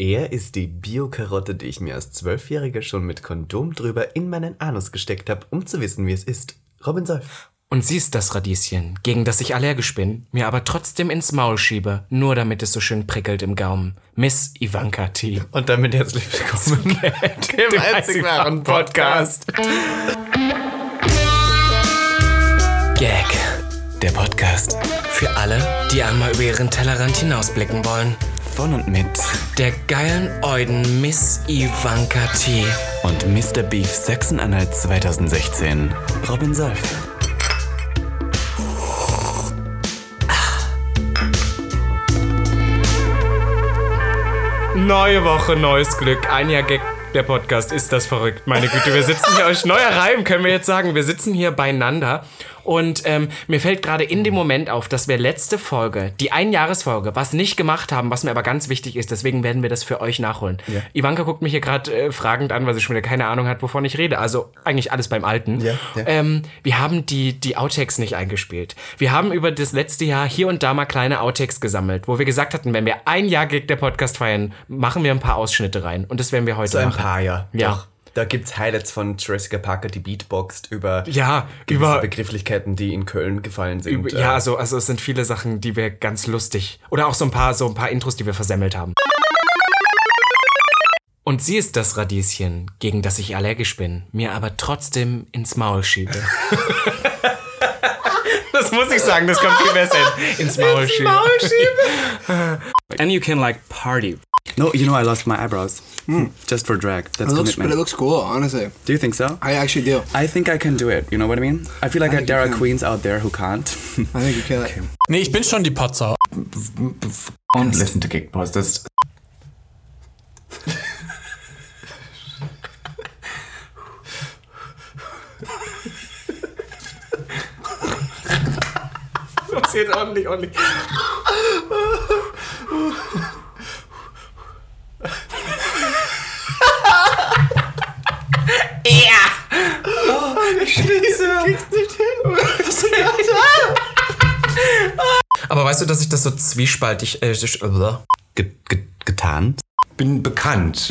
Er ist die Bio-Karotte, die ich mir als Zwölfjähriger schon mit Kondom drüber in meinen Anus gesteckt habe, um zu wissen, wie es ist. Robin Solf. Und sie ist das Radieschen, gegen das ich allergisch bin, mir aber trotzdem ins Maul schiebe, nur damit es so schön prickelt im Gaumen. Miss Ivanka T. Und damit herzlich willkommen Dem einzig wahren Podcast. Gag. Der Podcast. Für alle, die einmal über ihren Tellerrand hinausblicken wollen. Von und mit Der geilen Euden Miss Ivanka T. und Mr. Beef Sachsen-Anhalt 2016. Robin Solf. Neue Woche, neues Glück. Ein Jahr Gag. Der Podcast ist das verrückt, meine Güte. Wir sitzen hier, euch neuer Reim, können wir jetzt sagen. Wir sitzen hier beieinander und ähm, mir fällt gerade in dem Moment auf, dass wir letzte Folge, die Einjahresfolge, was nicht gemacht haben, was mir aber ganz wichtig ist, deswegen werden wir das für euch nachholen. Ja. Ivanka guckt mich hier gerade äh, fragend an, weil sie schon wieder keine Ahnung hat, wovon ich rede. Also eigentlich alles beim Alten. Ja, ja. Ähm, wir haben die, die Outtakes nicht eingespielt. Wir haben über das letzte Jahr hier und da mal kleine Outtakes gesammelt, wo wir gesagt hatten, wenn wir ein Jahr Gag der Podcast feiern, machen wir ein paar Ausschnitte rein. Und das werden wir heute So ein machen. paar, ja. Ja. Doch. Da gibt's Highlights von Jessica Parker, die beatboxt über Ja, gewisse über- Begrifflichkeiten, die in Köln gefallen sind. Über, ja, also, also es sind viele Sachen, die wir ganz lustig. Oder auch so ein paar, so ein paar Intros, die wir versemmelt haben. Und sie ist das Radieschen, gegen das ich allergisch bin, mir aber trotzdem ins Maul schiebe. das muss ich sagen, das kommt viel besser hin. Ins Maul schiebe. And you can like party. No, you know I lost my eyebrows. Hmm. Just for drag. That's It looks, but it looks cool, honestly. Do you think so? I actually do. I think I can do it. You know what I mean? I feel like I I there are queens out there who can't. I think you kill it. Nee, ich bin schon die Potsau. And listen to Gig Posters. Passiert ordentlich, ordentlich. Aber weißt du, dass ich das so zwiespaltig. Äh, äh, Ge ge getan? bin bekannt.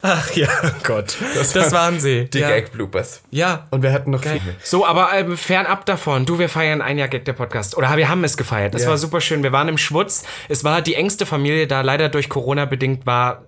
Ach ja, Gott. Das, waren sie. Die ja. Gag-Bloopers. Ja. Und wir hatten noch Geil. viele. So, aber ähm, fernab davon, du, wir feiern ein Jahr Gag der Podcast. Oder wir haben es gefeiert. Das Ja. war super schön. Wir waren im Schwutz. Es war die engste Familie da. Leider durch Corona bedingt war.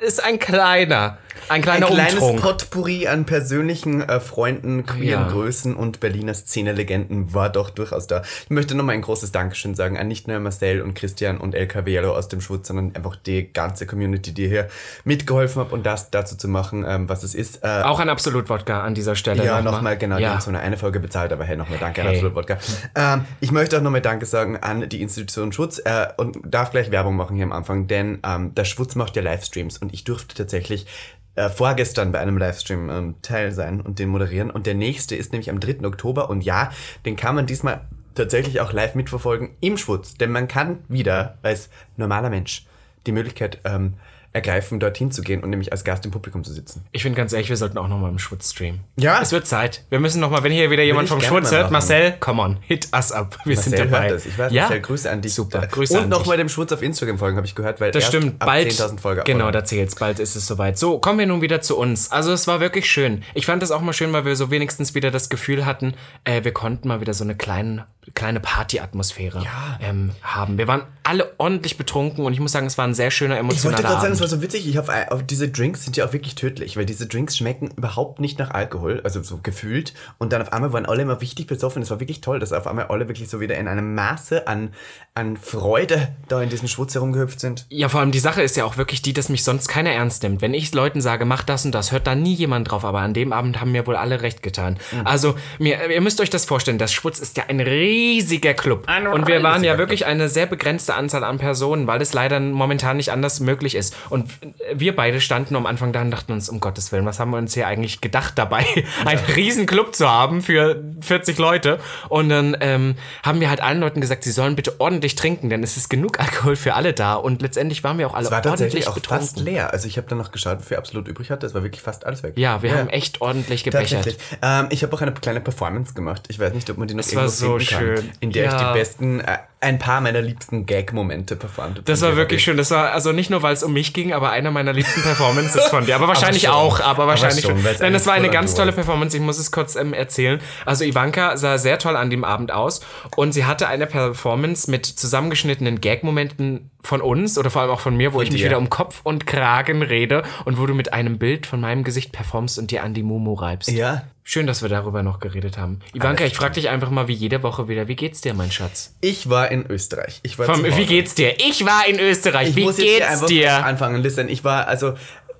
Ist ein kleiner. Ein Ein kleiner kleines Umtrunk. Potpourri an persönlichen äh, Freunden, queeren Ja. Größen und Berliner Szene-Legenden war doch durchaus da. Ich möchte nochmal ein großes Dankeschön sagen an nicht nur Marcel und Christian und LKW Yellow aus dem Schwutz, sondern einfach die ganze Community, die hier mitgeholfen hat, um das dazu zu machen, ähm, was es ist. Äh, Auch ein Absolut-Wodka an dieser Stelle. Ja, nochmal, genau, die Ja. haben so eine, eine Folge bezahlt, aber hey, nochmal danke an Hey. Absolut Wodka. Ähm, ich möchte auch nochmal Danke sagen an die Institution Schwutz äh, und darf gleich Werbung machen hier am Anfang, denn ähm, der Schwutz macht ja Livestreams und ich durfte tatsächlich äh, vorgestern bei einem Livestream ähm, Teil sein und den moderieren und der nächste ist nämlich am 3. Oktober und ja, den kann man diesmal tatsächlich auch live mitverfolgen im Schwutz, denn man kann wieder als normaler Mensch die Möglichkeit ähm, ergreifen, dorthin zu gehen und nämlich als Gast im Publikum zu sitzen. Ich finde ganz ehrlich, wir sollten auch nochmal im Schwutz streamen. Ja. Es wird Zeit. Wir müssen nochmal, wenn hier wieder jemand vom Schwutz hört. Marcel, come on, hit us up. Wir sind Marcel dabei. hört das. Ich weiß, ja? Marcel, Grüße an dich. Super, Grüße Und nochmal dem Schwutz auf Instagram folgen, habe ich gehört, weil Das stimmt, bald. 10.000 Folge Genau, abonnieren. da zählt's. Bald ist es soweit. So, kommen wir nun wieder zu uns. Also, es war wirklich schön. Ich fand es auch mal schön, weil wir so wenigstens wieder das Gefühl hatten, äh, wir konnten mal wieder so eine kleine, kleine Party-Atmosphäre ähm, haben. Wir waren alle ordentlich betrunken und ich muss sagen, es war ein sehr schöner Ich wollte emotionaler gerade sagen, es war so witzig. Ich hoffe, auf diese Drinks sind ja auch wirklich tödlich, weil diese Drinks schmecken überhaupt nicht nach Alkohol, also so gefühlt. Und dann auf einmal waren alle immer richtig besoffen. Es war wirklich toll, dass auf einmal alle wirklich so wieder in einem Maße an, an Freude da in diesem Schwutz herumgehüpft sind. Ja, vor allem die Sache ist ja auch wirklich die, dass mich sonst keiner ernst nimmt. Wenn ich Leuten sage, mach das und das, hört da nie jemand drauf. Aber an dem Abend haben mir wohl alle recht getan. Mhm. Also, mir, ihr müsst euch das vorstellen, das Schwutz ist ja ein riesiger Club. und wir waren ja wirklich eine sehr begrenzte Anzahl an Personen, weil es leider momentan nicht anders möglich ist. Und wir beide standen am Anfang da und dachten uns, um Gottes Willen, was haben wir uns hier eigentlich gedacht dabei, einen riesen Club zu haben für 40 Leute. Und dann ähm, haben wir halt allen Leuten gesagt, sie sollen bitte ordentlich trinken, denn es ist genug Alkohol für alle da. Und letztendlich waren wir auch alle Es war ordentlich auch fast betrunken. leer. Also ich habe dann noch geschaut, wie viel absolut übrig hatte. Es war wirklich fast alles weg. Ja, wir haben echt ordentlich gebechert. Ähm, ich habe auch eine kleine Performance gemacht. Ich weiß nicht, ob man die noch Es war irgendwo so finden kann. Schön. In der ich Ja. die besten äh, ein paar meiner liebsten Gag-Momente performt. Das war wirklich schön. Das war also nicht nur, weil es um mich ging, aber einer meiner liebsten Performances von dir. Aber wahrscheinlich schon. auch. Aber wahrscheinlich schon, schon. weil's Denn das war eine ganz tolle. Performance. Ich muss es kurz ähm, erzählen. Also Ivanka sah sehr toll an dem Abend aus und sie hatte eine Performance mit zusammengeschnittenen Gag-Momenten von uns oder vor allem auch von mir, wo ich mich dir. wieder um Kopf und Kragen rede und wo du mit einem Bild von meinem Gesicht performst und dir an die Mumu reibst. Ja. Schön, dass wir darüber noch geredet haben. Ivanka, ich frage dich einfach mal wie jede Woche wieder, wie geht's dir, mein Schatz? Ich war in Österreich. Ich war Vom, wie geht's dir? Ich war in Österreich. Ich wie muss jetzt geht's einfach dir? anfangen. Listen, ich war, also,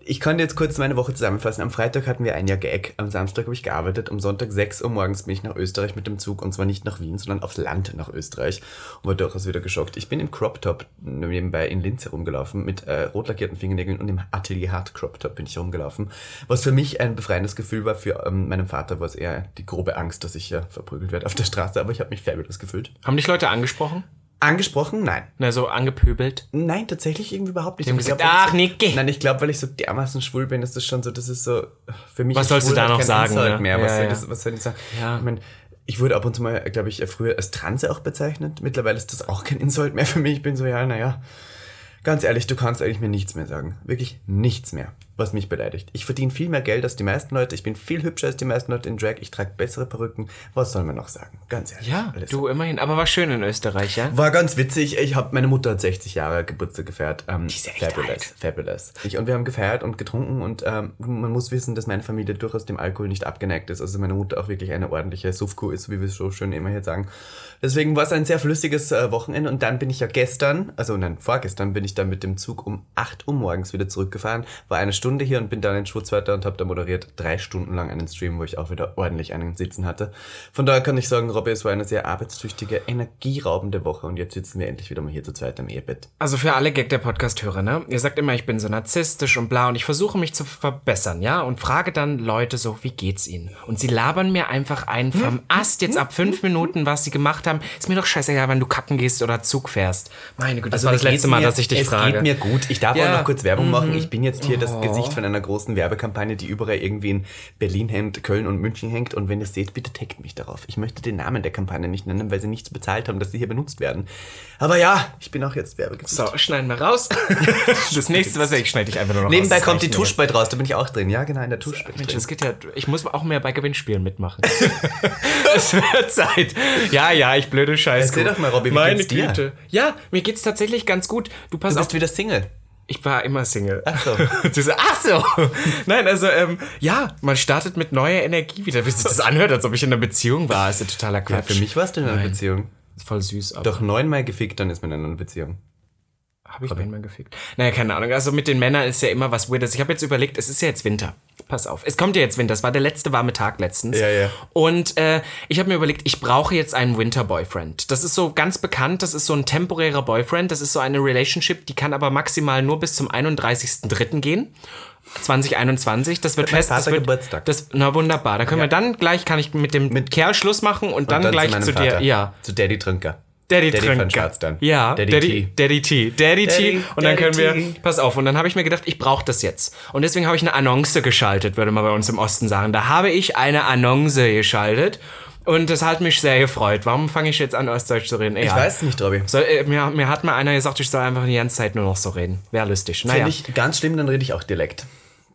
ich kann jetzt kurz meine Woche zusammenfassen. Am Freitag hatten wir ein Jahr Gag. Am Samstag habe ich gearbeitet. Am Sonntag 6 Uhr morgens bin ich nach Österreich mit dem Zug. Und zwar nicht nach Wien, sondern aufs Land nach Österreich. Und war durchaus wieder geschockt. Ich bin im Crop Top nebenbei in Linz herumgelaufen. Mit äh, rot lackierten Fingernägeln und im Atelier Hard Crop Top bin ich herumgelaufen. Was für mich ein befreiendes Gefühl war. Für ähm, meinen Vater war es eher die grobe Angst, dass ich ja verprügelt werde auf der Straße. Aber ich habe mich fabulous gefühlt. Haben dich Leute angesprochen? Angesprochen? Nein. Na, so angepöbelt? Nein, tatsächlich irgendwie überhaupt nicht. Die haben Ich gesagt, glaub, ach, so, Niki. Nein, ich glaube, weil ich so dermaßen schwul bin, ist das schon so, das ist so, für mich Was ist sollst du da noch sagen, ne? Mehr. Was, Ja, soll ja. Das, was soll ich sagen? Ja. Ich meine, ich wurde ab und zu mal, glaube ich, früher als Transe auch bezeichnet. Mittlerweile ist das auch kein Insult mehr für mich. Ich bin so, ja, naja. Ganz ehrlich, du kannst eigentlich mir nichts mehr sagen. Wirklich nichts mehr, was mich beleidigt. Ich verdiene viel mehr Geld als die meisten Leute. Ich bin viel hübscher als die meisten Leute in Drag. Ich trage bessere Perücken. Was soll man noch sagen? Ganz ehrlich. Ja, alles. du immerhin. Aber war schön in Österreich, ja? War ganz witzig. Ich habe meine Mutter hat 60 Jahre Geburtstag gefeiert. Ähm, ist echt fabulous, alt. fabulous. Ich, und wir haben gefeiert und getrunken und ähm, man muss wissen, dass meine Familie durchaus dem Alkohol nicht abgeneigt ist. Also meine Mutter auch wirklich eine ordentliche Suffkuh ist, wie wir es so schön immer hier sagen. Deswegen war es ein sehr flüssiges äh, Wochenende und dann bin ich ja gestern, also nein, vorgestern bin ich dann mit dem Zug um 8 Uhr morgens wieder zurückgefahren, war eine Stunde hier und bin dann in Schwurzwälder und habe da moderiert drei Stunden lang einen Stream, wo ich auch wieder ordentlich einen Sitzen hatte. Von daher kann ich sagen, Robby, es war eine sehr arbeitstüchtige, energieraubende Woche und jetzt sitzen wir endlich wieder mal hier zu zweit im Ehebett. Also für alle Gag der Podcast-Hörer, ne? Ihr sagt immer, ich bin so narzisstisch und bla und ich versuche mich zu verbessern, ja? Und frage dann Leute so, wie geht's ihnen? Und sie labern mir einfach ein vom Ast jetzt ab fünf Minuten, was sie gemacht haben. Ist mir doch scheißegal, wenn du kacken gehst oder Zug fährst. Meine Güte, das war das letzte Mal, mir? dass ich dich es frage. geht mir gut. Ich darf Ja. Mhm. Oh. auch noch kurz Werbung machen. Ich bin jetzt hier das Gesicht von einer großen Werbekampagne, die überall irgendwie in Berlin hängt, Köln und München hängt. Und wenn ihr es seht, bitte taggt mich darauf. Ich möchte den Namen der Kampagne nicht nennen, weil sie nichts bezahlt haben, dass sie hier benutzt werden. Aber ja, ich bin auch jetzt Werbegesicht. So, schneiden wir raus. das nächste, was ich schneide ich einfach nur noch Nebenbei raus. Kommt die. Tusch bald raus, da bin ich auch drin. Ja, genau, in der Tusch Mensch, das geht ja. Ich muss auch mehr bei Gewinnspielen mitmachen. es wird Zeit. Ja, ja, ich blöde Scheiße. Erzähl doch mal, Robby, wie Meine geht's dir? Güte. Ja, mir geht's tatsächlich ganz gut. Du pass Du auf. bist wieder Single. Ich war immer Single. Ach so. Ach so. Nein, also, ähm, ja, man startet mit neuer Energie wieder. Wie sich das anhört, als ob ich in einer Beziehung war. ist ja totaler Ja, Quatsch. für mich warst du in einer Nein. Beziehung. Ist voll süß, aber. Doch neunmal gefickt, dann ist man in einer Beziehung. Habe ich einmal gefickt? Naja, keine Ahnung. Also mit den Männern ist ja immer was Weirdes. Ich habe jetzt überlegt, es ist ja jetzt Winter. Pass auf. Es kommt ja jetzt Winter. Es war der letzte warme Tag letztens. Ja, ja. Und äh, ich habe mir überlegt, ich brauche jetzt einen Winter-Boyfriend. Das ist so ganz bekannt. Das ist so ein temporärer Boyfriend. Das ist so eine Relationship, die kann aber maximal nur bis zum 31.03. gehen. 2021, das wird fest, das wird, Geburtstag. Das, na wunderbar. Da können wir dann gleich, kann ich mit dem Kerl Schluss machen und, dann, gleich meinem zu dir. Vater. Ja, Zu Daddy Trinker. Daddy, Daddy Schatz dann. Ja, Daddy Daddy, T. Daddy T. Daddy, T. Daddy- Und dann Daddy können wir, T. pass auf, und dann habe ich mir gedacht, ich brauche das jetzt. Und deswegen habe ich eine Annonce geschaltet, würde man bei uns im Osten sagen. Da habe ich eine Annonce geschaltet. Und das hat mich sehr gefreut. Warum fange ich jetzt an, Ostdeutsch zu reden? Ich Egal. weiß es nicht, Robby. Soll, äh, mir, mir hat mal einer gesagt, ich soll einfach die ganze Zeit nur noch so reden. Wäre lustig. Naja. Finde ich ganz schlimm, dann rede ich auch Dialekt.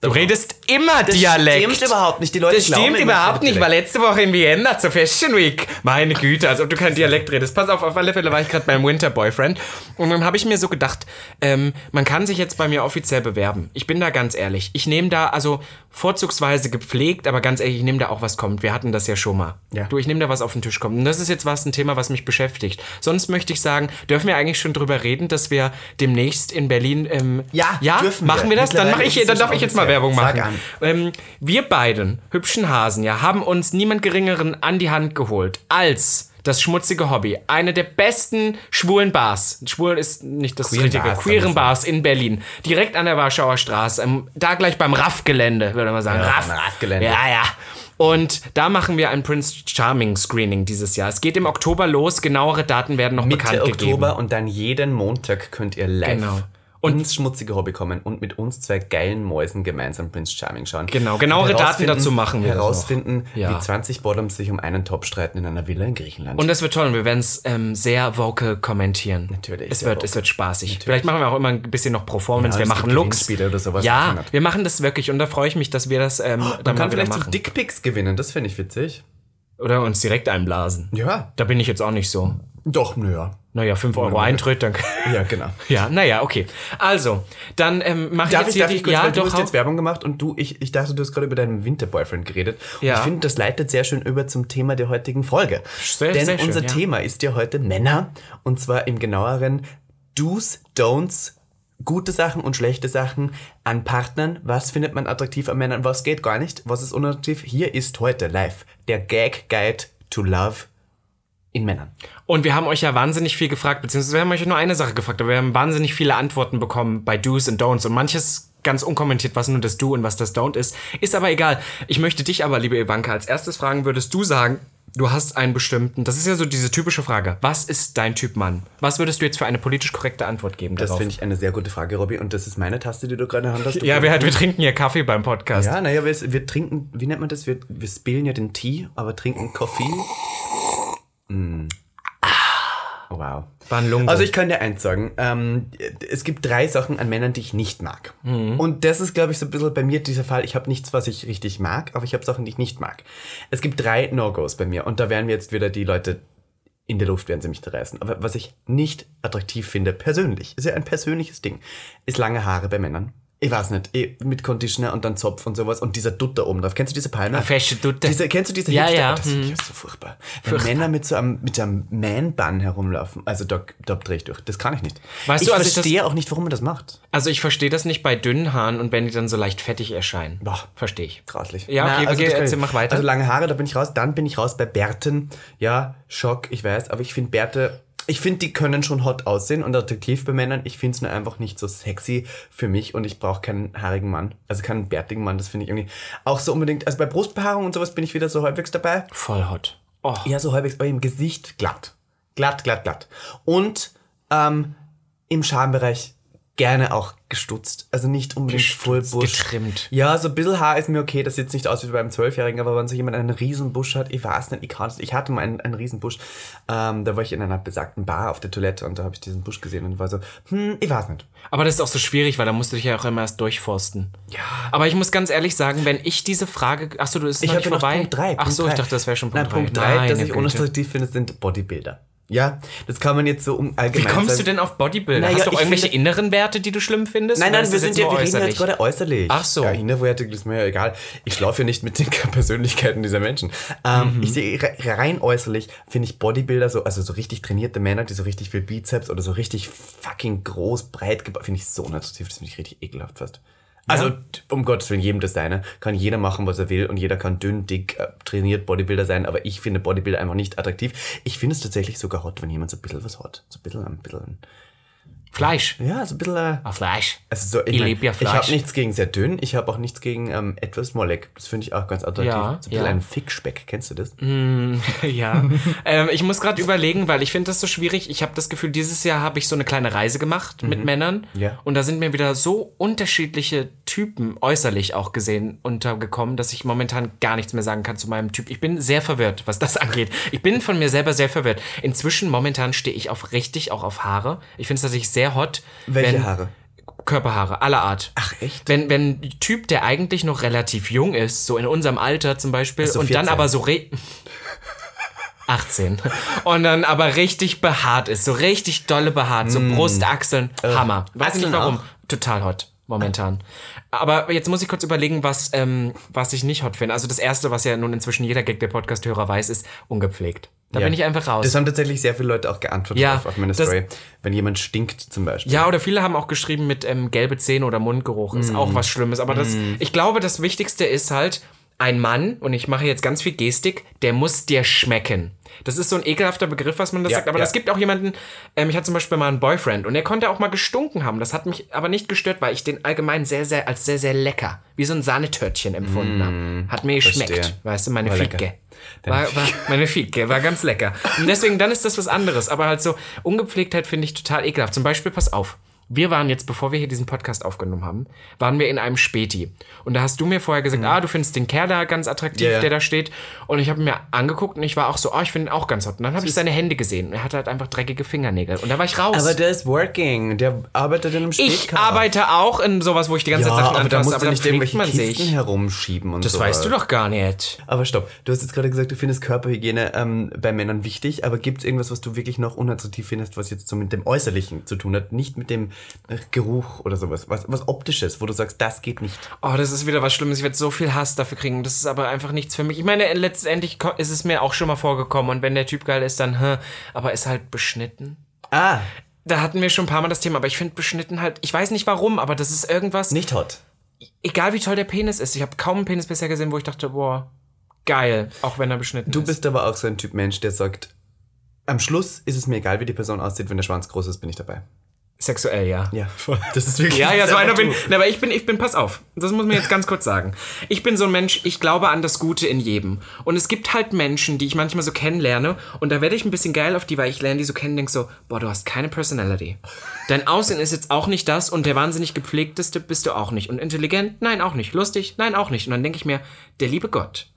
Du redest immer Dialekt. Stimmt überhaupt nicht. Die Leute Das stimmt überhaupt nicht. Ich war letzte Woche in Vienna zur Fashion Week. Meine Güte, als ob du kein Dialekt redest. Pass auf, auf alle Fälle war ich gerade beim Winter Boyfriend. Und dann habe ich mir so gedacht, ähm, man kann sich jetzt bei mir offiziell bewerben. Ich bin da ganz ehrlich. Ich nehme da, also vorzugsweise gepflegt, aber ganz ehrlich, ich nehme da auch was kommt. Wir hatten das ja schon mal. Ja. Du, ich nehme da was auf den Tisch kommt. Und das ist jetzt was, ein Thema, was mich beschäftigt. Sonst möchte ich sagen, dürfen wir eigentlich schon drüber reden, dass wir demnächst in Berlin, ähm, Ja, ja, dürfen machen wir. das? Dann mache Mittlerweile ich, dann darf ich jetzt mal Werbung Sag machen. an. Ähm, wir beiden, hübschen Hasen, ja, haben uns niemand Geringeren an die Hand geholt als das schmutzige Hobby. Eine der besten schwulen Bars. Schwul ist nicht das Queeren richtige. Bars, Queeren Bars in Berlin. Direkt an der Warschauer Straße. Ähm, da gleich beim RAF-Gelände, würde man sagen. Ja, RAF. beim RAF-Gelände. Ja, ja. Und da machen wir ein Prince Charming Screening dieses Jahr. Es geht im Oktober los. Genauere Daten werden noch Mitte bekannt Oktober gegeben. und dann jeden Montag könnt ihr live Genau. Ins schmutzige Hobby kommen und mit uns zwei geilen Mäusen gemeinsam Prince Charming schauen. Genau, genauere Und Daten dazu machen wir. Herausfinden, Ja. wie 20 Bottoms sich um einen Top streiten in einer Villa in Griechenland. Und das wird toll und wir werden es ähm, sehr vocal kommentieren. Natürlich, Es wird, vocal. es wird spaßig. Vielleicht machen wir auch immer ein bisschen noch Performance. Ja, wir machen Looks. Oder sowas. Ja, wir machen das wirklich und da freue ich mich, dass wir das ähm, dann Man kann vielleicht so machen. Dickpics gewinnen, das finde ich witzig. Oder uns direkt einblasen. Ja. Da bin ich jetzt auch nicht so. Doch, naja. Naja, 5 Euro Eintritt, dann. Ja, genau. ja, naja, okay. Also, dann ähm, mache ich Darf jetzt ich, hier darf die. ich kurz, ja, du hast jetzt Werbung gemacht und du, ich, ich dachte, du hast gerade über deinen Winterboyfriend geredet. Und Ja. ich finde, das leitet sehr schön über zum Thema der heutigen Folge. Sehr- Denn sehr schön, unser ja. Thema ist ja heute Männer und zwar im genaueren Do's, Don'ts, gute Sachen und schlechte Sachen an Partnern. Was findet man attraktiv an Männern, was geht gar nicht, was ist unattraktiv. Hier ist heute live der Gag Guide to Love in Männern. Und wir haben euch ja wahnsinnig viel gefragt, beziehungsweise wir haben euch nur eine Sache gefragt, aber wir haben wahnsinnig viele Antworten bekommen bei Do's und Don'ts und manches ganz unkommentiert, was nur das Do und was das Don't ist. Ist aber egal. Ich möchte dich aber, liebe Ivanka, als erstes fragen, würdest du sagen, du hast einen bestimmten, das ist ja so diese typische Frage, was ist dein Typ Mann? Was würdest du jetzt für eine politisch korrekte Antwort geben Das finde ich eine sehr gute Frage, Robby. Und das ist meine Taste, die du gerade in der Hand hast. Ja, wir, wir trinken hier Kaffee beim Podcast. Ja, naja, wir, wir trinken, wie nennt man das? Wir, wir spillen ja den Tee, aber trinken Kaffee. Mm. Oh, wow. War ein Lungo. Also ich kann dir eins sagen, ähm, es gibt drei Sachen an Männern, die ich nicht mag. Und das ist, glaube ich, so ein bisschen bei mir dieser Fall. Ich habe nichts, was ich richtig mag, aber ich habe Sachen, die ich nicht mag. Es gibt drei No-Gos bei mir und da werden wir jetzt wieder die Leute in der Luft werden sie mich zerreißen. Aber was ich nicht attraktiv finde, persönlich, ist ja ein persönliches Ding, ist lange Haare bei Männern. Ich weiß nicht, eh, mit Conditioner und dann Zopf und sowas und dieser Dutt da oben drauf. Kennst du diese Palme? Eine feste Dutte. Diese, kennst du diese Ja, Hipster? ja, Oh, Das ich hm. ja so furchtbar. Wenn Männer mit so einem, mit so einem Man-Bun herumlaufen, also da, da drehe ich durch. Das kann ich nicht. Weißt ich du, als ich das- verstehe auch nicht, warum man das macht. Also ich verstehe das nicht bei dünnen Haaren und wenn die dann so leicht fettig erscheinen. Boah. Verstehe ich. Grauslich. Ja, okay, okay, das kann erzähl, ich- mach weiter. Also lange Haare, da bin ich raus. Dann bin ich raus bei Bärten. Ja, Schock, ich weiß. Aber ich finde Bärte, ich finde, die können schon hot aussehen und attraktiv bei Männern. Ich finde es nur einfach nicht so sexy für mich und ich brauche keinen haarigen Mann. Also keinen bärtigen Mann, das finde ich irgendwie auch so unbedingt. Also bei Brustbehaarung und sowas bin ich wieder so halbwegs dabei. Voll hot. Oh. Ja, so halbwegs, aber im Gesicht glatt. Glatt, glatt, glatt. Und ähm, im Schambereich gerne auch gestutzt. Also nicht unbedingt Gestutzt, Vollbusch. getrimmt. Ja, so ein bisschen Haar ist mir okay. Das sieht jetzt nicht aus wie beim Zwölfjährigen, aber wenn so jemand einen Riesenbusch hat, ich weiß nicht, ich kann Ich hatte mal einen, einen Riesenbusch. Ähm, da war ich in einer besagten Bar auf der Toilette und da habe ich diesen Busch gesehen und war so, hm, ich weiß nicht. Aber das ist auch so schwierig, weil da musst du dich ja auch immer erst durchforsten. Ja. Aber ich muss ganz ehrlich sagen, wenn ich diese Frage. Achso, du bist Ich noch nicht noch vorbei. Punkt 3. Ach so, ich dachte, das wäre schon Punkt 3. Nein, Punkt 3, das ich unattraktiv finde, sind Bodybuilder. Ja, das kann man jetzt so um allgemein Wie kommst sagen. du denn auf Bodybuilder? Naja, Hast du auch irgendwelche finde- inneren Werte, die du schlimm findest? Nein, nein, wir sind ja, wir reden äußerlich? jetzt gerade äußerlich. Ach so. Ja, Innerwertig ist mir ja egal. Ich schlafe ja nicht mit den Persönlichkeiten dieser Menschen. Ähm, Mhm. Ich sehe re- rein äußerlich, finde ich Bodybuilder so, also so richtig trainierte Männer, die so richtig viel Bizeps oder so richtig fucking groß, breit gebaut, finde ich so unattraktiv. Das finde ich richtig ekelhaft fast. Also, t- um Gottes Willen, jedem das seine. Kann jeder machen, was er will und jeder kann dünn, dick, äh, trainiert Bodybuilder sein, aber ich finde Bodybuilder einfach nicht attraktiv. Ich finde es tatsächlich sogar hot, wenn jemand so ein bisschen was hat. So ein bisschen, ein bisschen, Fleisch. ja, so ein bisschen, äh, Ah, Fleisch. also so, Ich mein, lieb ja Ich Fleisch. habe nichts gegen sehr dünn, ich habe auch nichts gegen ähm, etwas mollig. Das finde ich auch ganz attraktiv. Ja, so ein bisschen ja. ein Fickspeck, kennst du das? ja. ähm, ich muss gerade überlegen, weil ich finde das so schwierig. Ich habe das Gefühl, dieses Jahr habe ich so eine kleine Reise gemacht mit Männern. Mhm. Ja. Und da sind mir wieder so unterschiedliche Typen äußerlich auch gesehen untergekommen, dass ich momentan gar nichts mehr sagen kann zu meinem Typ. Ich bin sehr verwirrt, was das angeht. Ich bin von mir selber sehr verwirrt. Inzwischen, momentan stehe ich auf richtig, auch auf Haare. Ich finde es tatsächlich sehr hot. Welche wenn- Haare? Körperhaare, aller Art. Ach, echt? Wenn, wenn ein Typ, der eigentlich noch relativ jung ist, so in unserem Alter zum Beispiel, Also und dann 14. aber so re 18. Und dann aber richtig behaart ist, so richtig dolle behaart, so Brust, Achseln, Hammer. Weiß nicht Mm. Achseln warum. auch? Total hot. Momentan. Aber jetzt muss ich kurz überlegen, was, ähm, was ich nicht hot finde. Also das erste, was ja nun inzwischen jeder Gag der Podcast-Hörer weiß, ist ungepflegt. Da Ja. bin ich einfach raus. Das haben tatsächlich sehr viele Leute auch geantwortet Ja, auf, auf meine Story. Wenn jemand stinkt zum Beispiel. Ja, oder viele haben auch geschrieben mit ähm, gelbe Zähne oder Mundgeruch. Ist Mm. auch was Schlimmes. Aber das, ich glaube, das Wichtigste ist halt, ein Mann, und ich mache jetzt ganz viel Gestik, der muss dir schmecken. Das ist so ein ekelhafter Begriff, was man da Ja, sagt. Aber ja. es gibt auch jemanden, ähm, ich hatte zum Beispiel mal einen Boyfriend und der konnte auch mal gestunken haben. Das hat mich aber nicht gestört, weil ich den allgemein sehr, sehr, als sehr, sehr lecker, wie so ein Sahnetörtchen empfunden habe. Hat mir geschmeckt. Mm, verstehe. Weißt du, meine War. Fieke. War, war, meine Fieke war ganz lecker. Und deswegen, dann ist das was anderes. Aber halt so, Ungepflegtheit finde ich total ekelhaft. Zum Beispiel, pass auf, Wir waren jetzt, bevor wir hier diesen Podcast aufgenommen haben, waren wir in einem Späti. Und da hast du mir vorher gesagt, ah, du findest den Kerl da ganz attraktiv, Mhm. Ja. der da steht. Und ich habe ihn mir angeguckt und ich war auch so, oh, ich finde ihn auch ganz hot. Und dann habe ich seine Hände gesehen. Und er hatte halt einfach dreckige Fingernägel. Und da war ich raus. Aber der ist working. Der arbeitet in einem ich Spätkauf. arbeite auch in sowas, wo ich die ganze ja, Zeit Sachen aber da musst du nicht irgendwelche man Kisten sich. herumschieben und Das so. weißt du doch gar nicht. Aber stopp, du hast jetzt gerade gesagt, du findest Körperhygiene ähm, bei Männern wichtig, aber gibt es irgendwas, was du wirklich noch unattraktiv findest, was jetzt so mit dem Äußerlichen zu tun hat, nicht mit dem Geruch oder sowas, was, was Optisches, wo du sagst, das geht nicht. Oh, das ist wieder was Schlimmes. Ich werde so viel Hass dafür kriegen. Das ist aber einfach nichts für mich. Ich meine, letztendlich ist es mir auch schon mal vorgekommen. Und wenn der Typ geil ist, dann, hä, aber ist halt beschnitten. Ah, Da hatten wir schon ein paar Mal das Thema, aber ich finde beschnitten halt, ich weiß nicht warum, aber das ist irgendwas, nicht hot. egal wie toll der Penis ist. Ich habe kaum einen Penis bisher gesehen, wo ich dachte, boah, geil, auch wenn er beschnitten Du ist. bist aber auch so ein Typ Mensch, der sagt, am Schluss ist es mir egal, wie die Person aussieht, wenn der Schwanz groß ist, bin ich dabei. Sexuell, ja. Ja, das ist wirklich. Ja, ja, so einer bin. Na, aber ich bin, ich bin, pass auf. Das muss man jetzt ganz kurz sagen. Ich bin so ein Mensch, ich glaube an das Gute in jedem. Und es gibt halt Menschen, die ich manchmal so kennenlerne. Und da werde ich ein bisschen geil auf die, weil ich lerne die so kennen denke so, boah, du hast keine Personality. Dein Aussehen ist jetzt auch nicht das und der wahnsinnig gepflegteste bist du auch nicht. Und intelligent? Nein, auch nicht. Lustig? Nein, auch nicht. Und dann denke ich mir, der liebe Gott,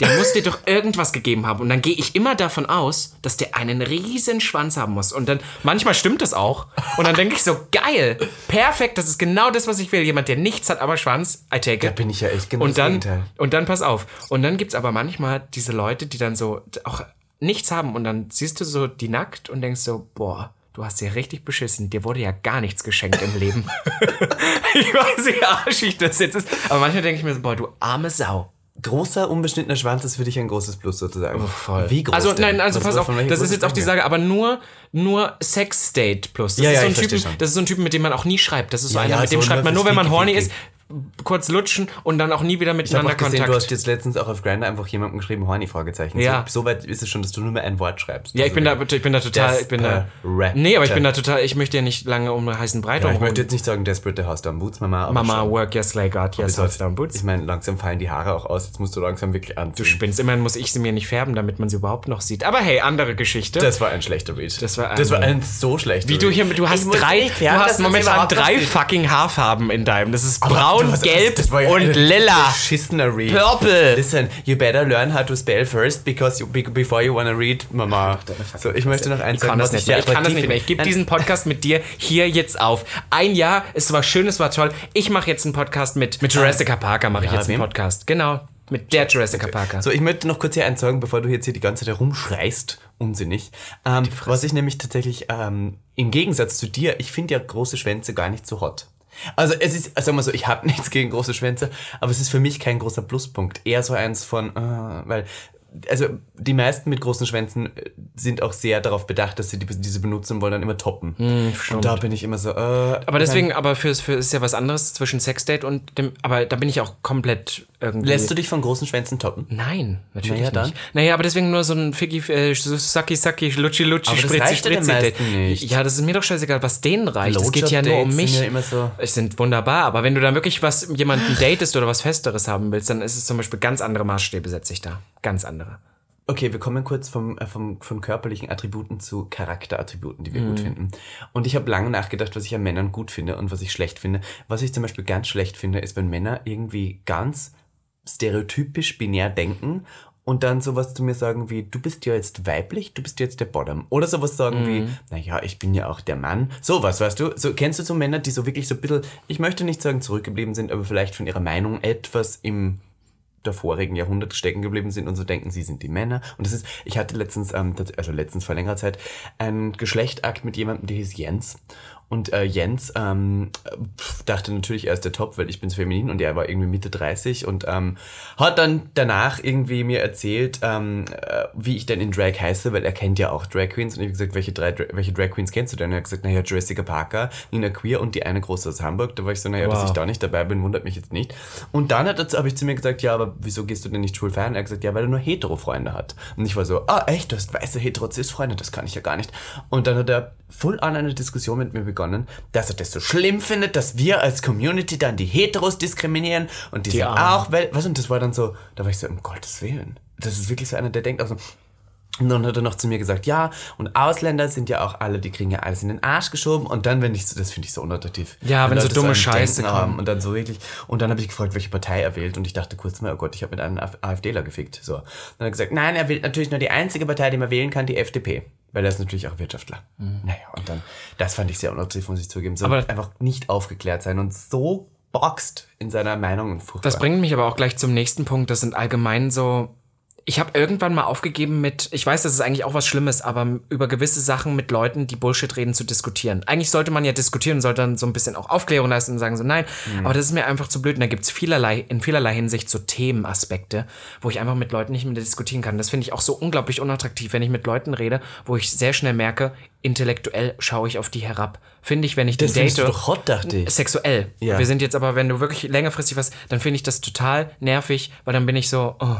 der muss dir doch irgendwas gegeben haben. Und dann gehe ich immer davon aus, dass der einen riesen Schwanz haben muss. Und dann, manchmal stimmt das auch. Und dann denke ich so, geil, perfekt, das ist genau das, was ich will. Jemand, der nichts hat, aber Schwanz, I take it. Da bin ich ja echt genau und dann, und dann pass auf. Und dann gibt's aber manchmal diese Leute, die dann so auch nichts haben. Und dann siehst du so die nackt und denkst so, boah, du hast ja richtig beschissen. Dir wurde ja gar nichts geschenkt im Leben. ich weiß, wie arschig das jetzt ist. Aber manchmal denke ich mir so, boah, du arme Sau. Großer, unbeschnittener Schwanz ist für dich ein großes Plus sozusagen. Wie groß? Also denn? nein, also pass auf, das ist jetzt auch die? Sage, aber nur nur Sex Date plus. Das Ja, ist ja, so ein Typen, das ist so ein Typen, mit dem man auch nie schreibt. Das ist so Ja, einer, ja, mit dem so schreibt man nur, wenn man horny ist, kurz lutschen und dann auch nie wieder Ich miteinander auch gesehen, Kontakt. du hast jetzt letztens auch auf Grindr einfach jemandem geschrieben, Horny, Fragezeichen. Ja. So, so weit ist es schon, dass du nur mehr ein Wort schreibst. ja, ich bin da, Also, ich bin da total, ich bin da. Nee, aber ich bin da total, ich möchte ja nicht lange um heißen Brei Ja, ich möchte jetzt nicht sagen, Desperate House Down Boots, Mama. Mama, schon. work, yes, lay God, yes, house down boots. Ich meine, langsam fallen die Haare auch aus. Jetzt musst du langsam wirklich anziehen. Du spinnst, immerhin muss ich sie mir nicht färben, damit man sie überhaupt noch sieht. Aber hey, andere Geschichte. Das war ein schlechter Read. Das war ein- das war ein so schlechter Wie du hier, du hast drei, du hast momentan drei fucking Haarfarben in deinem. Das ist braun, gelb und lila. Beschissener Read. Purple. Listen, you better learn how to spell first, because you, be- before you wanna read, Mama. So, ich möchte noch eins Ich kann das was nicht mehr. Ich kann das nicht mehr. Ich gebe diesen Podcast mit dir hier jetzt auf. Ein Jahr, es war schön, es war toll. Ich mache jetzt einen Podcast mit, mit Jurassic Parker, mache ich Ja, jetzt einen? Podcast. Genau, mit der Jurassic Parker. So, ich möchte noch kurz hier eins sagen, bevor du jetzt hier die ganze Zeit herumschreist, unsinnig. Ähm, was ich nämlich tatsächlich, ähm, im Gegensatz zu dir, ich finde ja große Schwänze gar nicht so hot. Also es ist, sagen wir so, ich habe nichts gegen große Schwänze, aber es ist für mich kein großer Pluspunkt. Eher so eins von, äh, weil, also die meisten mit großen Schwänzen äh, sind auch sehr darauf bedacht, dass sie die, diese benutzen wollen, dann immer toppen. Und da bin ich immer so, äh, aber deswegen, aber für, für ist ja was anderes zwischen Sexdate und dem. Aber da bin ich auch komplett irgendwie. lässt du dich von großen Schwänzen toppen? Nein, natürlich Naja, dann. nicht. Naja, aber deswegen nur so ein Ficky, äh, so Saki Saki, Lutschi Lutschi, Aber das Spritzi reicht ja den Spritzi. meisten nicht. Ja, das ist mir doch scheißegal, was denen reicht. Es geht ja nur um mich. sind ja immer so- Es sind wunderbar, aber wenn du dann wirklich was jemanden datest oder was Festeres haben willst, dann ist es zum Beispiel ganz andere Maßstäbe, setze ich da. Ganz andere. Okay, wir kommen kurz vom, äh, vom, von körperlichen Attributen zu Charakterattributen, die wir gut finden. Und ich habe lange nachgedacht, was ich an Männern gut finde und was ich schlecht finde. Was ich zum Beispiel ganz schlecht finde, ist, wenn Männer irgendwie ganz stereotypisch binär denken und dann sowas zu mir sagen wie, du bist ja jetzt weiblich, du bist jetzt der Bottom. Oder sowas sagen wie, naja, ich bin ja auch der Mann. Sowas, weißt du? So, kennst du so Männer, die so wirklich so ein bisschen, ich möchte nicht sagen zurückgeblieben sind, aber vielleicht von ihrer Meinung etwas im der vorigen Jahrhundert stecken geblieben sind und so denken, sie sind die Männer. Und das ist, ich hatte letztens, ähm, also letztens vor längerer Zeit, einen Geschlechtakt mit jemandem, der hieß Jens. Und äh, Jens ähm, dachte natürlich, er ist der Top, weil ich bin feminin und er war irgendwie Mitte 30 und ähm, hat dann danach irgendwie mir erzählt, ähm, äh, wie ich denn in Drag heiße, weil er kennt ja auch Drag Queens. Und ich habe gesagt, welche, drei, welche Drag Queens kennst du denn? Und er hat gesagt, naja, Jessica Parker, Nina Queer und die eine große aus Hamburg. Da war ich so, naja, dass Wow. ich da nicht dabei bin, wundert mich jetzt nicht. Und dann hat habe ich zu mir gesagt, ja, aber wieso gehst du denn nicht schwul feiern? Er hat gesagt, ja, weil er nur Hetero-Freunde hat. Und ich war so, ah, echt, du hast weiße Hetero-Cis-Freunde, das kann ich ja gar nicht. Und dann hat er voll an eine Diskussion mit mir begonnen, dass er das so schlimm findet, dass wir als Community dann die Heteros diskriminieren und die, sind Armen. auch, weil, was und das war dann so, da war ich so, um Gottes Willen. Das ist wirklich so einer, der denkt auch so, Und dann hat er noch zu mir gesagt, ja, und Ausländer sind ja auch alle, die kriegen ja alles in den Arsch geschoben. Und dann, wenn ich so, das finde ich so unattraktiv. Ja, wenn so Leute dumme Scheiße Denken kommen. Und dann so wirklich, und dann habe ich gefragt, welche Partei er wählt. Und ich dachte kurz mal, oh Gott, ich habe mit einem Af- AfDler gefickt. So. Und dann hat er gesagt, nein, er wählt natürlich nur die einzige Partei, die man wählen kann, die FDP. Weil er ist natürlich auch Wirtschaftler. Naja, und dann, das fand ich sehr unattraktiv, muss ich zugeben. So Mhm. Aber- einfach nicht aufgeklärt sein und so boxt in seiner Meinung und furchtbar. Das bringt mich aber auch gleich zum nächsten Punkt. Das sind allgemein so. Ich habe irgendwann mal aufgegeben mit, ich weiß, das ist eigentlich auch was Schlimmes, aber über gewisse Sachen mit Leuten, die Bullshit reden, zu diskutieren. Eigentlich sollte man ja diskutieren, sollte dann so ein bisschen auch Aufklärung leisten und sagen so, nein, aber das ist mir einfach zu blöd. Und da gibt's vielerlei, in vielerlei Hinsicht so Themenaspekte, wo ich einfach mit Leuten nicht mehr diskutieren kann. Das finde ich auch so unglaublich unattraktiv, wenn ich mit Leuten rede, wo ich sehr schnell merke, intellektuell schaue ich auf die herab. Finde ich, wenn ich Das die date, du doch hot, dachte ich. sexuell. Ja. Wir sind jetzt aber, wenn du wirklich längerfristig was, dann finde ich das total nervig, weil dann bin ich so, oh.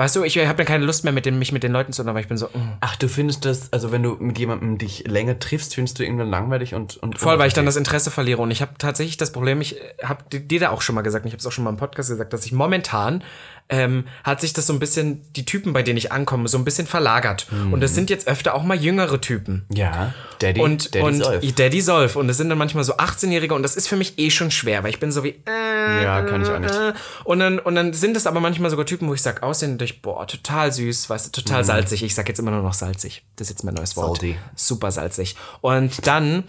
Weißt du, ich habe dann keine Lust mehr, mit den, mich mit den Leuten zu unterhalten, weil ich bin so, mm. Ach, du findest das, also wenn du mit jemandem dich länger triffst, findest du irgendwann langweilig und. und voll, weil ich dann das Interesse verliere. Und ich habe tatsächlich das Problem, ich habe dir da auch schon mal gesagt, und ich habe es auch schon mal im Podcast gesagt, dass ich momentan ähm, hat sich das so ein bisschen, die Typen, bei denen ich ankomme, so ein bisschen verlagert. Und das sind jetzt öfter auch mal jüngere Typen. Ja, Daddy, Und, Daddy und Solf. Daddy Solf. Und das sind dann manchmal so 18-Jährige und das ist für mich eh schon schwer, weil ich bin so wie, äh, Ja, kann ich auch nicht. äh. Und dann, und dann sind es aber manchmal sogar Typen, wo ich sage, aussehen durch, boah, total süß, weißt du, total salzig. Ich sag jetzt immer nur noch salzig. Das ist jetzt mein neues Wort. Salty. Super salzig. Und dann,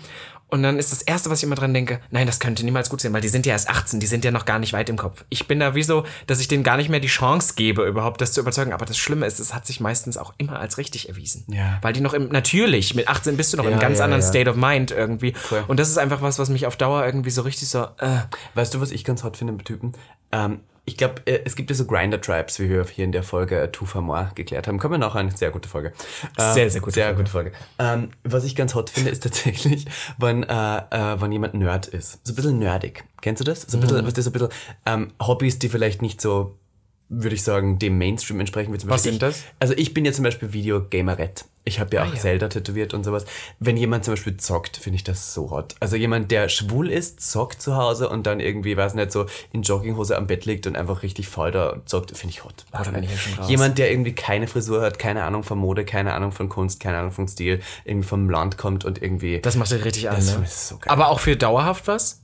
und dann ist das Erste, was ich immer dran denke, nein, das könnte niemals gut sein, weil die sind ja erst 18, die sind ja noch gar nicht weit im Kopf. Ich bin da wie so, dass ich denen gar nicht mehr die Chance gebe, überhaupt das zu überzeugen. Aber das Schlimme ist, es hat sich meistens auch immer als richtig erwiesen. Ja. Weil die noch im, natürlich, mit 18 bist du noch Ja, im ganz ja, anderen. State of Mind irgendwie. Und das ist einfach was, was mich auf Dauer irgendwie so richtig so, äh, Weißt du, was ich ganz hot finde mit Typen? Ähm, ich glaube, äh, es gibt ja so Grinder-Tribes, wie wir hier in der Folge äh, Two for More geklärt haben. Kommen wir noch eine sehr gute Folge. Ähm, Sehr, sehr gute sehr Folge. gute Folge. Ähm, was ich ganz hot finde, ist tatsächlich, wenn, äh, äh, wenn jemand Nerd ist. So ein bisschen nerdig. Kennst du das? So ein Mhm. bisschen, was das so ein bisschen ähm, Hobbys, die vielleicht nicht so, würde ich sagen, dem Mainstream entsprechen. Wie zum Was Beispiel sind ich, das? Also ich bin ja zum Beispiel Videogamerett. Ich habe ja auch Ah, ja. Zelda tätowiert und sowas. Wenn jemand zum Beispiel zockt, finde ich das so hot. Also jemand, der schwul ist, zockt zu Hause und dann irgendwie, weiß nicht, so in Jogginghose am Bett liegt und einfach richtig faul da zockt, finde ich hot. Da bin ich ja schon raus. Jemand, der irgendwie keine Frisur hat, keine Ahnung von Mode, keine Ahnung von Kunst, keine Ahnung von Stil, irgendwie vom Land kommt und irgendwie... das macht dich richtig an. Das Ne? ist so geil. Aber auch für dauerhaft was?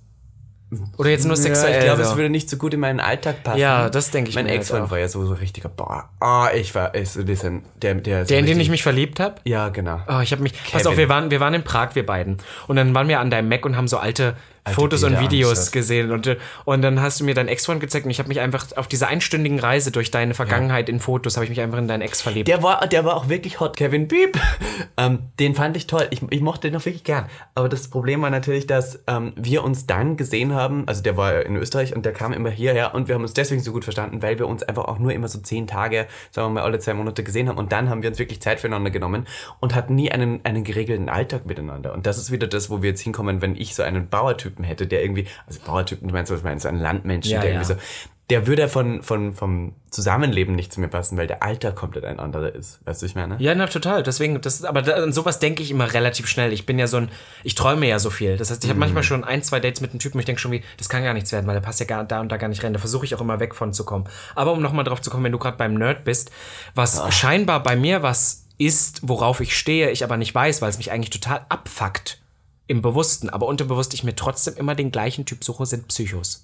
Oder jetzt nur ja, sexuell? ich glaube, so? es würde nicht so gut in meinen Alltag passen. Ja, das denke ich Mein mir jetzt Ex-Freund auch. war ja so, so richtiger, boah, ah, ich war, ist so bisschen, der, der, Der, in den ich mich verliebt habe? Ja, genau. Oh, ich habe mich. Pass auf, Kevin. wir waren, wir waren in Prag, wir beiden. Und dann waren wir an deinem Mac und haben so alte, Fotos und Videos angeschaut. gesehen. Und, und dann hast du mir deinen Ex-Freund gezeigt und ich habe mich einfach auf dieser einstündigen Reise durch deine Vergangenheit in Fotos, habe ich mich einfach in deinen Ex verliebt. Der war, der war auch wirklich hot. Kevin Beep. ähm, den fand ich toll. Ich, ich mochte den auch wirklich gern. Aber das Problem war natürlich, dass ähm, wir uns dann gesehen haben. Also der war in Österreich und der kam immer hierher und wir haben uns deswegen so gut verstanden, weil wir uns einfach auch nur immer so zehn Tage, sagen wir mal, alle zwei Monate gesehen haben. Und dann haben wir uns wirklich Zeit füreinander genommen und hatten nie einen, einen geregelten Alltag miteinander. Und das ist wieder das, wo wir jetzt hinkommen, wenn ich so einen Bauertypen hätte, der irgendwie, also Bauertypen, du meinst, was meinst du, einen Landmenschen, Ja, der ja. irgendwie so, der würde von, von, vom Zusammenleben nicht zu mir passen, weil der Alter komplett ein anderer ist. Weißt du, ich meine? Ja, na total. Deswegen, das, aber da, an sowas denke ich immer relativ schnell. Ich bin ja so ein, ich träume ja so viel. Das heißt, ich habe manchmal schon ein, zwei Dates mit einem Typen, ich denke schon wie, das kann gar nichts werden, weil der passt ja gar, da und da gar nicht rein. Da versuche ich auch immer weg von zu kommen. Aber um nochmal drauf zu kommen, wenn du gerade beim Nerd bist, was scheinbar bei mir was ist, worauf ich stehe, ich aber nicht weiß, weil es mich eigentlich total abfuckt. Im Bewussten, aber unterbewusst ich mir trotzdem immer den gleichen Typ suche, sind Psychos.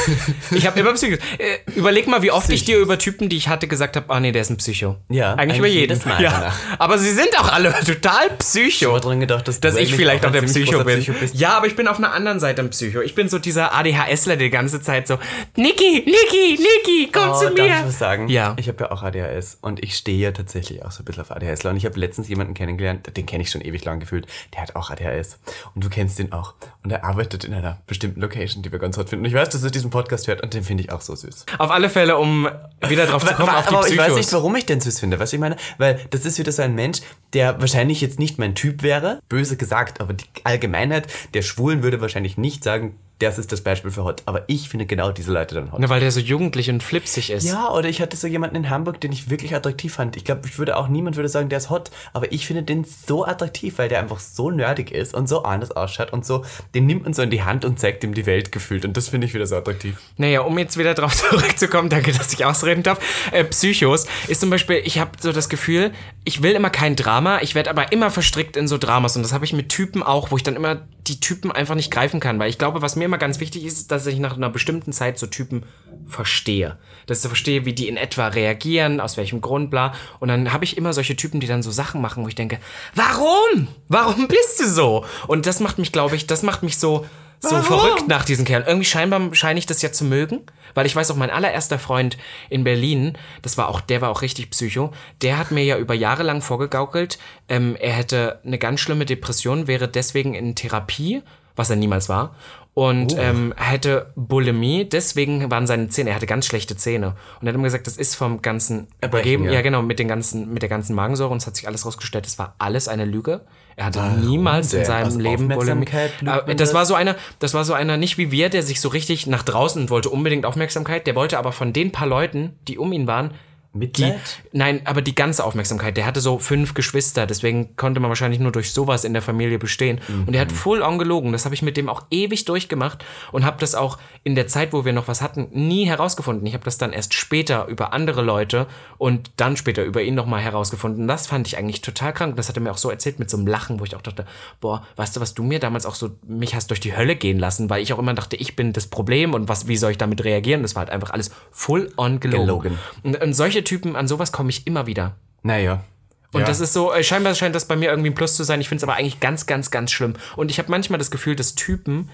ich habe immer Psychos. Äh, überleg mal, wie oft ich dir über Typen, die ich hatte, gesagt habe, ah nee, der ist ein Psycho. Ja, eigentlich über eigentlich jeden. jedes Mal ja. danach. Aber sie sind auch alle total Psycho. Ich habe dran gedacht, dass, Dass ich vielleicht auch ein der Psycho bin. Psycho. Ja, aber ich bin auf einer anderen Seite ein Psycho. Ich bin so dieser ADHSler, der die ganze Zeit so, Niki, Niki, Niki, komm Oh, zu darf mir. ich was sagen? Ja. Ich habe ja auch ADHS und ich stehe ja tatsächlich auch so ein bisschen auf ADHSler. Und ich habe letztens jemanden kennengelernt, den kenne ich schon ewig lang gefühlt, der hat auch ADHS. Und du kennst den auch. Und er arbeitet in einer bestimmten Location, die wir ganz hot finden. Und ich weiß, dass er diesen Podcast hört und den finde ich auch so süß. Auf alle Fälle, um wieder drauf zu kommen, aber auf die aber ich weiß nicht, warum ich den süß finde. Du, ich meine? Weil das ist wieder so ein Mensch, der wahrscheinlich jetzt nicht mein Typ wäre, böse gesagt, aber die Allgemeinheit der Schwulen würde wahrscheinlich nicht sagen, das ist das Beispiel für hot. Aber ich finde genau diese Leute dann hot. Na, weil der so jugendlich und flipsig ist. Ja, oder ich hatte so jemanden in Hamburg, den ich wirklich attraktiv fand. Ich glaube, ich würde auch niemand würde sagen, der ist hot, aber ich finde den so attraktiv, weil der einfach so nerdig ist und so anders ausschaut und so, den nimmt man so in die Hand und zeigt ihm die Welt gefühlt und das finde ich wieder so attraktiv. Naja, um jetzt wieder drauf zurückzukommen, danke, dass ich ausreden darf. Äh, Psychos ist zum Beispiel, ich habe so das Gefühl, ich will immer kein Drama, ich werde aber immer verstrickt in so Dramas und das habe ich mit Typen auch, wo ich dann immer die Typen einfach nicht greifen kann, weil ich glaube, was mir immer ganz wichtig ist, dass ich nach einer bestimmten Zeit so Typen verstehe. Dass ich verstehe, wie die in etwa reagieren, aus welchem Grund, bla. Und dann habe ich immer solche Typen, die dann so Sachen machen, wo ich denke, warum? Warum bist du so? Und das macht mich, glaube ich, das macht mich so, so verrückt nach diesen Kerlen. Irgendwie scheinbar scheine ich das ja zu mögen, weil ich weiß auch, mein allererster Freund in Berlin, das war auch, der war auch richtig psycho, der hat mir ja über Jahre lang vorgegaukelt, ähm, er hätte eine ganz schlimme Depression, wäre deswegen in Therapie, was er niemals war. Und ähm, er hätte Bulimie, deswegen waren seine Zähne, er hatte ganz schlechte Zähne. Und er hat immer gesagt, das ist vom ganzen Übergeben, ja. ja. genau, mit, den ganzen, mit der ganzen Magensäure. Und es hat sich alles rausgestellt, das war alles eine Lüge. Er hatte niemals in denn? seinem Aus Leben Bulimie. Man Das war so einer, das war so einer nicht wie wir, der sich so richtig nach draußen wollte unbedingt Aufmerksamkeit. Der wollte aber von den paar Leuten, die um ihn waren, die, Mitleid? nein, aber die ganze Aufmerksamkeit. Der hatte so fünf Geschwister, deswegen konnte man wahrscheinlich nur durch sowas in der Familie bestehen. Und der hat full on gelogen. Das habe ich mit dem auch ewig durchgemacht und habe das auch in der Zeit, wo wir noch was hatten, nie herausgefunden. Ich habe das dann erst später über andere Leute und dann später über ihn nochmal herausgefunden. Das fand ich eigentlich total krank. Das hat er mir auch so erzählt mit so einem Lachen, wo ich auch dachte, boah, weißt du, was du mir damals auch so, mich hast durch die Hölle gehen lassen, weil ich auch immer dachte, ich bin das Problem und was, wie soll ich damit reagieren? Das war halt einfach alles full on gelogen. Gelogen. Und, und solche Typen, an sowas komme ich immer wieder. Naja. Und Ja. das ist so, äh, scheinbar scheint das bei mir irgendwie ein Plus zu sein. Ich finde es aber eigentlich ganz, ganz, ganz schlimm. Und ich habe manchmal das Gefühl, dass Typen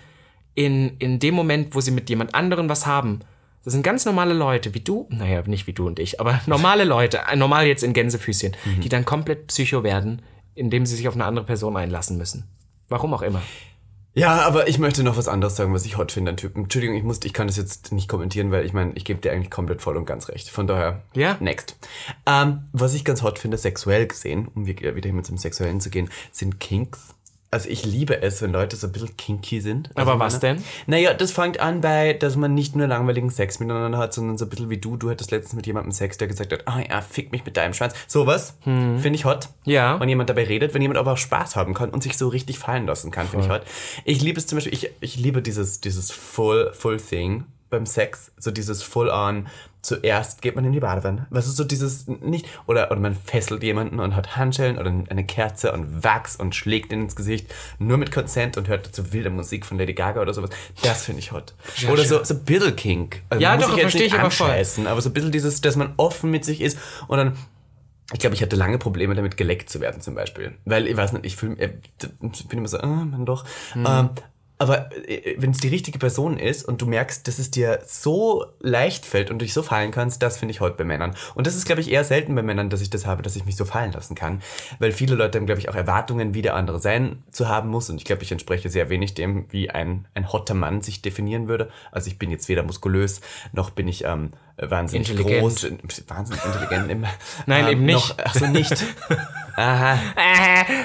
in, in dem Moment, wo sie mit jemand anderem was haben, das sind ganz normale Leute, wie du, naja, nicht wie du und ich, aber normale Leute, äh, normal jetzt in Gänsefüßchen, die dann komplett psycho werden, indem sie sich auf eine andere Person einlassen müssen. Warum auch immer. Ja, aber ich möchte noch was anderes sagen, was ich hot finde an Typen. Entschuldigung, ich musste, ich kann das jetzt nicht kommentieren, weil ich meine, ich gebe dir eigentlich komplett voll und ganz recht. Von daher, Ja. next. Ähm, was ich ganz hot finde, sexuell gesehen, um wieder hin zum Sexuellen zu gehen, sind Kinks. Also ich liebe es, wenn Leute so ein bisschen kinky sind. Also Aber was Männer- denn? Naja, das fängt an bei, dass man nicht nur langweiligen Sex miteinander hat, sondern so ein bisschen wie du. Du hattest letztens mit jemandem Sex, der gesagt hat, ah ja, fick mich mit deinem Schwanz. Sowas finde ich hot. Ja. Wenn jemand dabei redet, wenn jemand aber auch Spaß haben kann und sich so richtig fallen lassen kann, finde ich hot. Ich liebe es zum Beispiel, ich, ich liebe dieses, dieses Full, Full Thing beim Sex. So dieses Full on, zuerst geht man in die Badewanne. Was ist so dieses, nicht, oder, oder man fesselt jemanden und hat Handschellen oder eine Kerze und Wachs und schlägt ihn ins Gesicht, nur mit Consent und hört dazu wilde Musik von Lady Gaga oder sowas. Das finde ich hot. oder so, so Biddle Kink. Also Ja, doch, verstehe ich aber voll. aber so ein bisschen dieses, dass man offen mit sich ist und dann ich glaube, ich hatte lange Probleme damit, geleckt zu werden zum Beispiel. Weil, ich weiß nicht, ich fühl, äh, ich bin immer so, ah, man doch. Ähm, aber wenn es die richtige Person ist und du merkst, dass es dir so leicht fällt und dich so fallen kannst, das finde ich heute bei Männern. Und das ist, glaube ich, eher selten bei Männern, dass ich das habe, dass ich mich so fallen lassen kann. Weil viele Leute haben, glaube ich, auch Erwartungen, wie der andere sein zu haben muss. Und ich glaube, ich entspreche sehr wenig dem, wie ein, ein hotter Mann sich definieren würde. Also ich bin jetzt weder muskulös, noch bin ich ähm, wahnsinnig Intelligent. groß. Wahnsinnig intelligent. Im, Nein, eben nicht. Noch, ach so, nicht. Aha.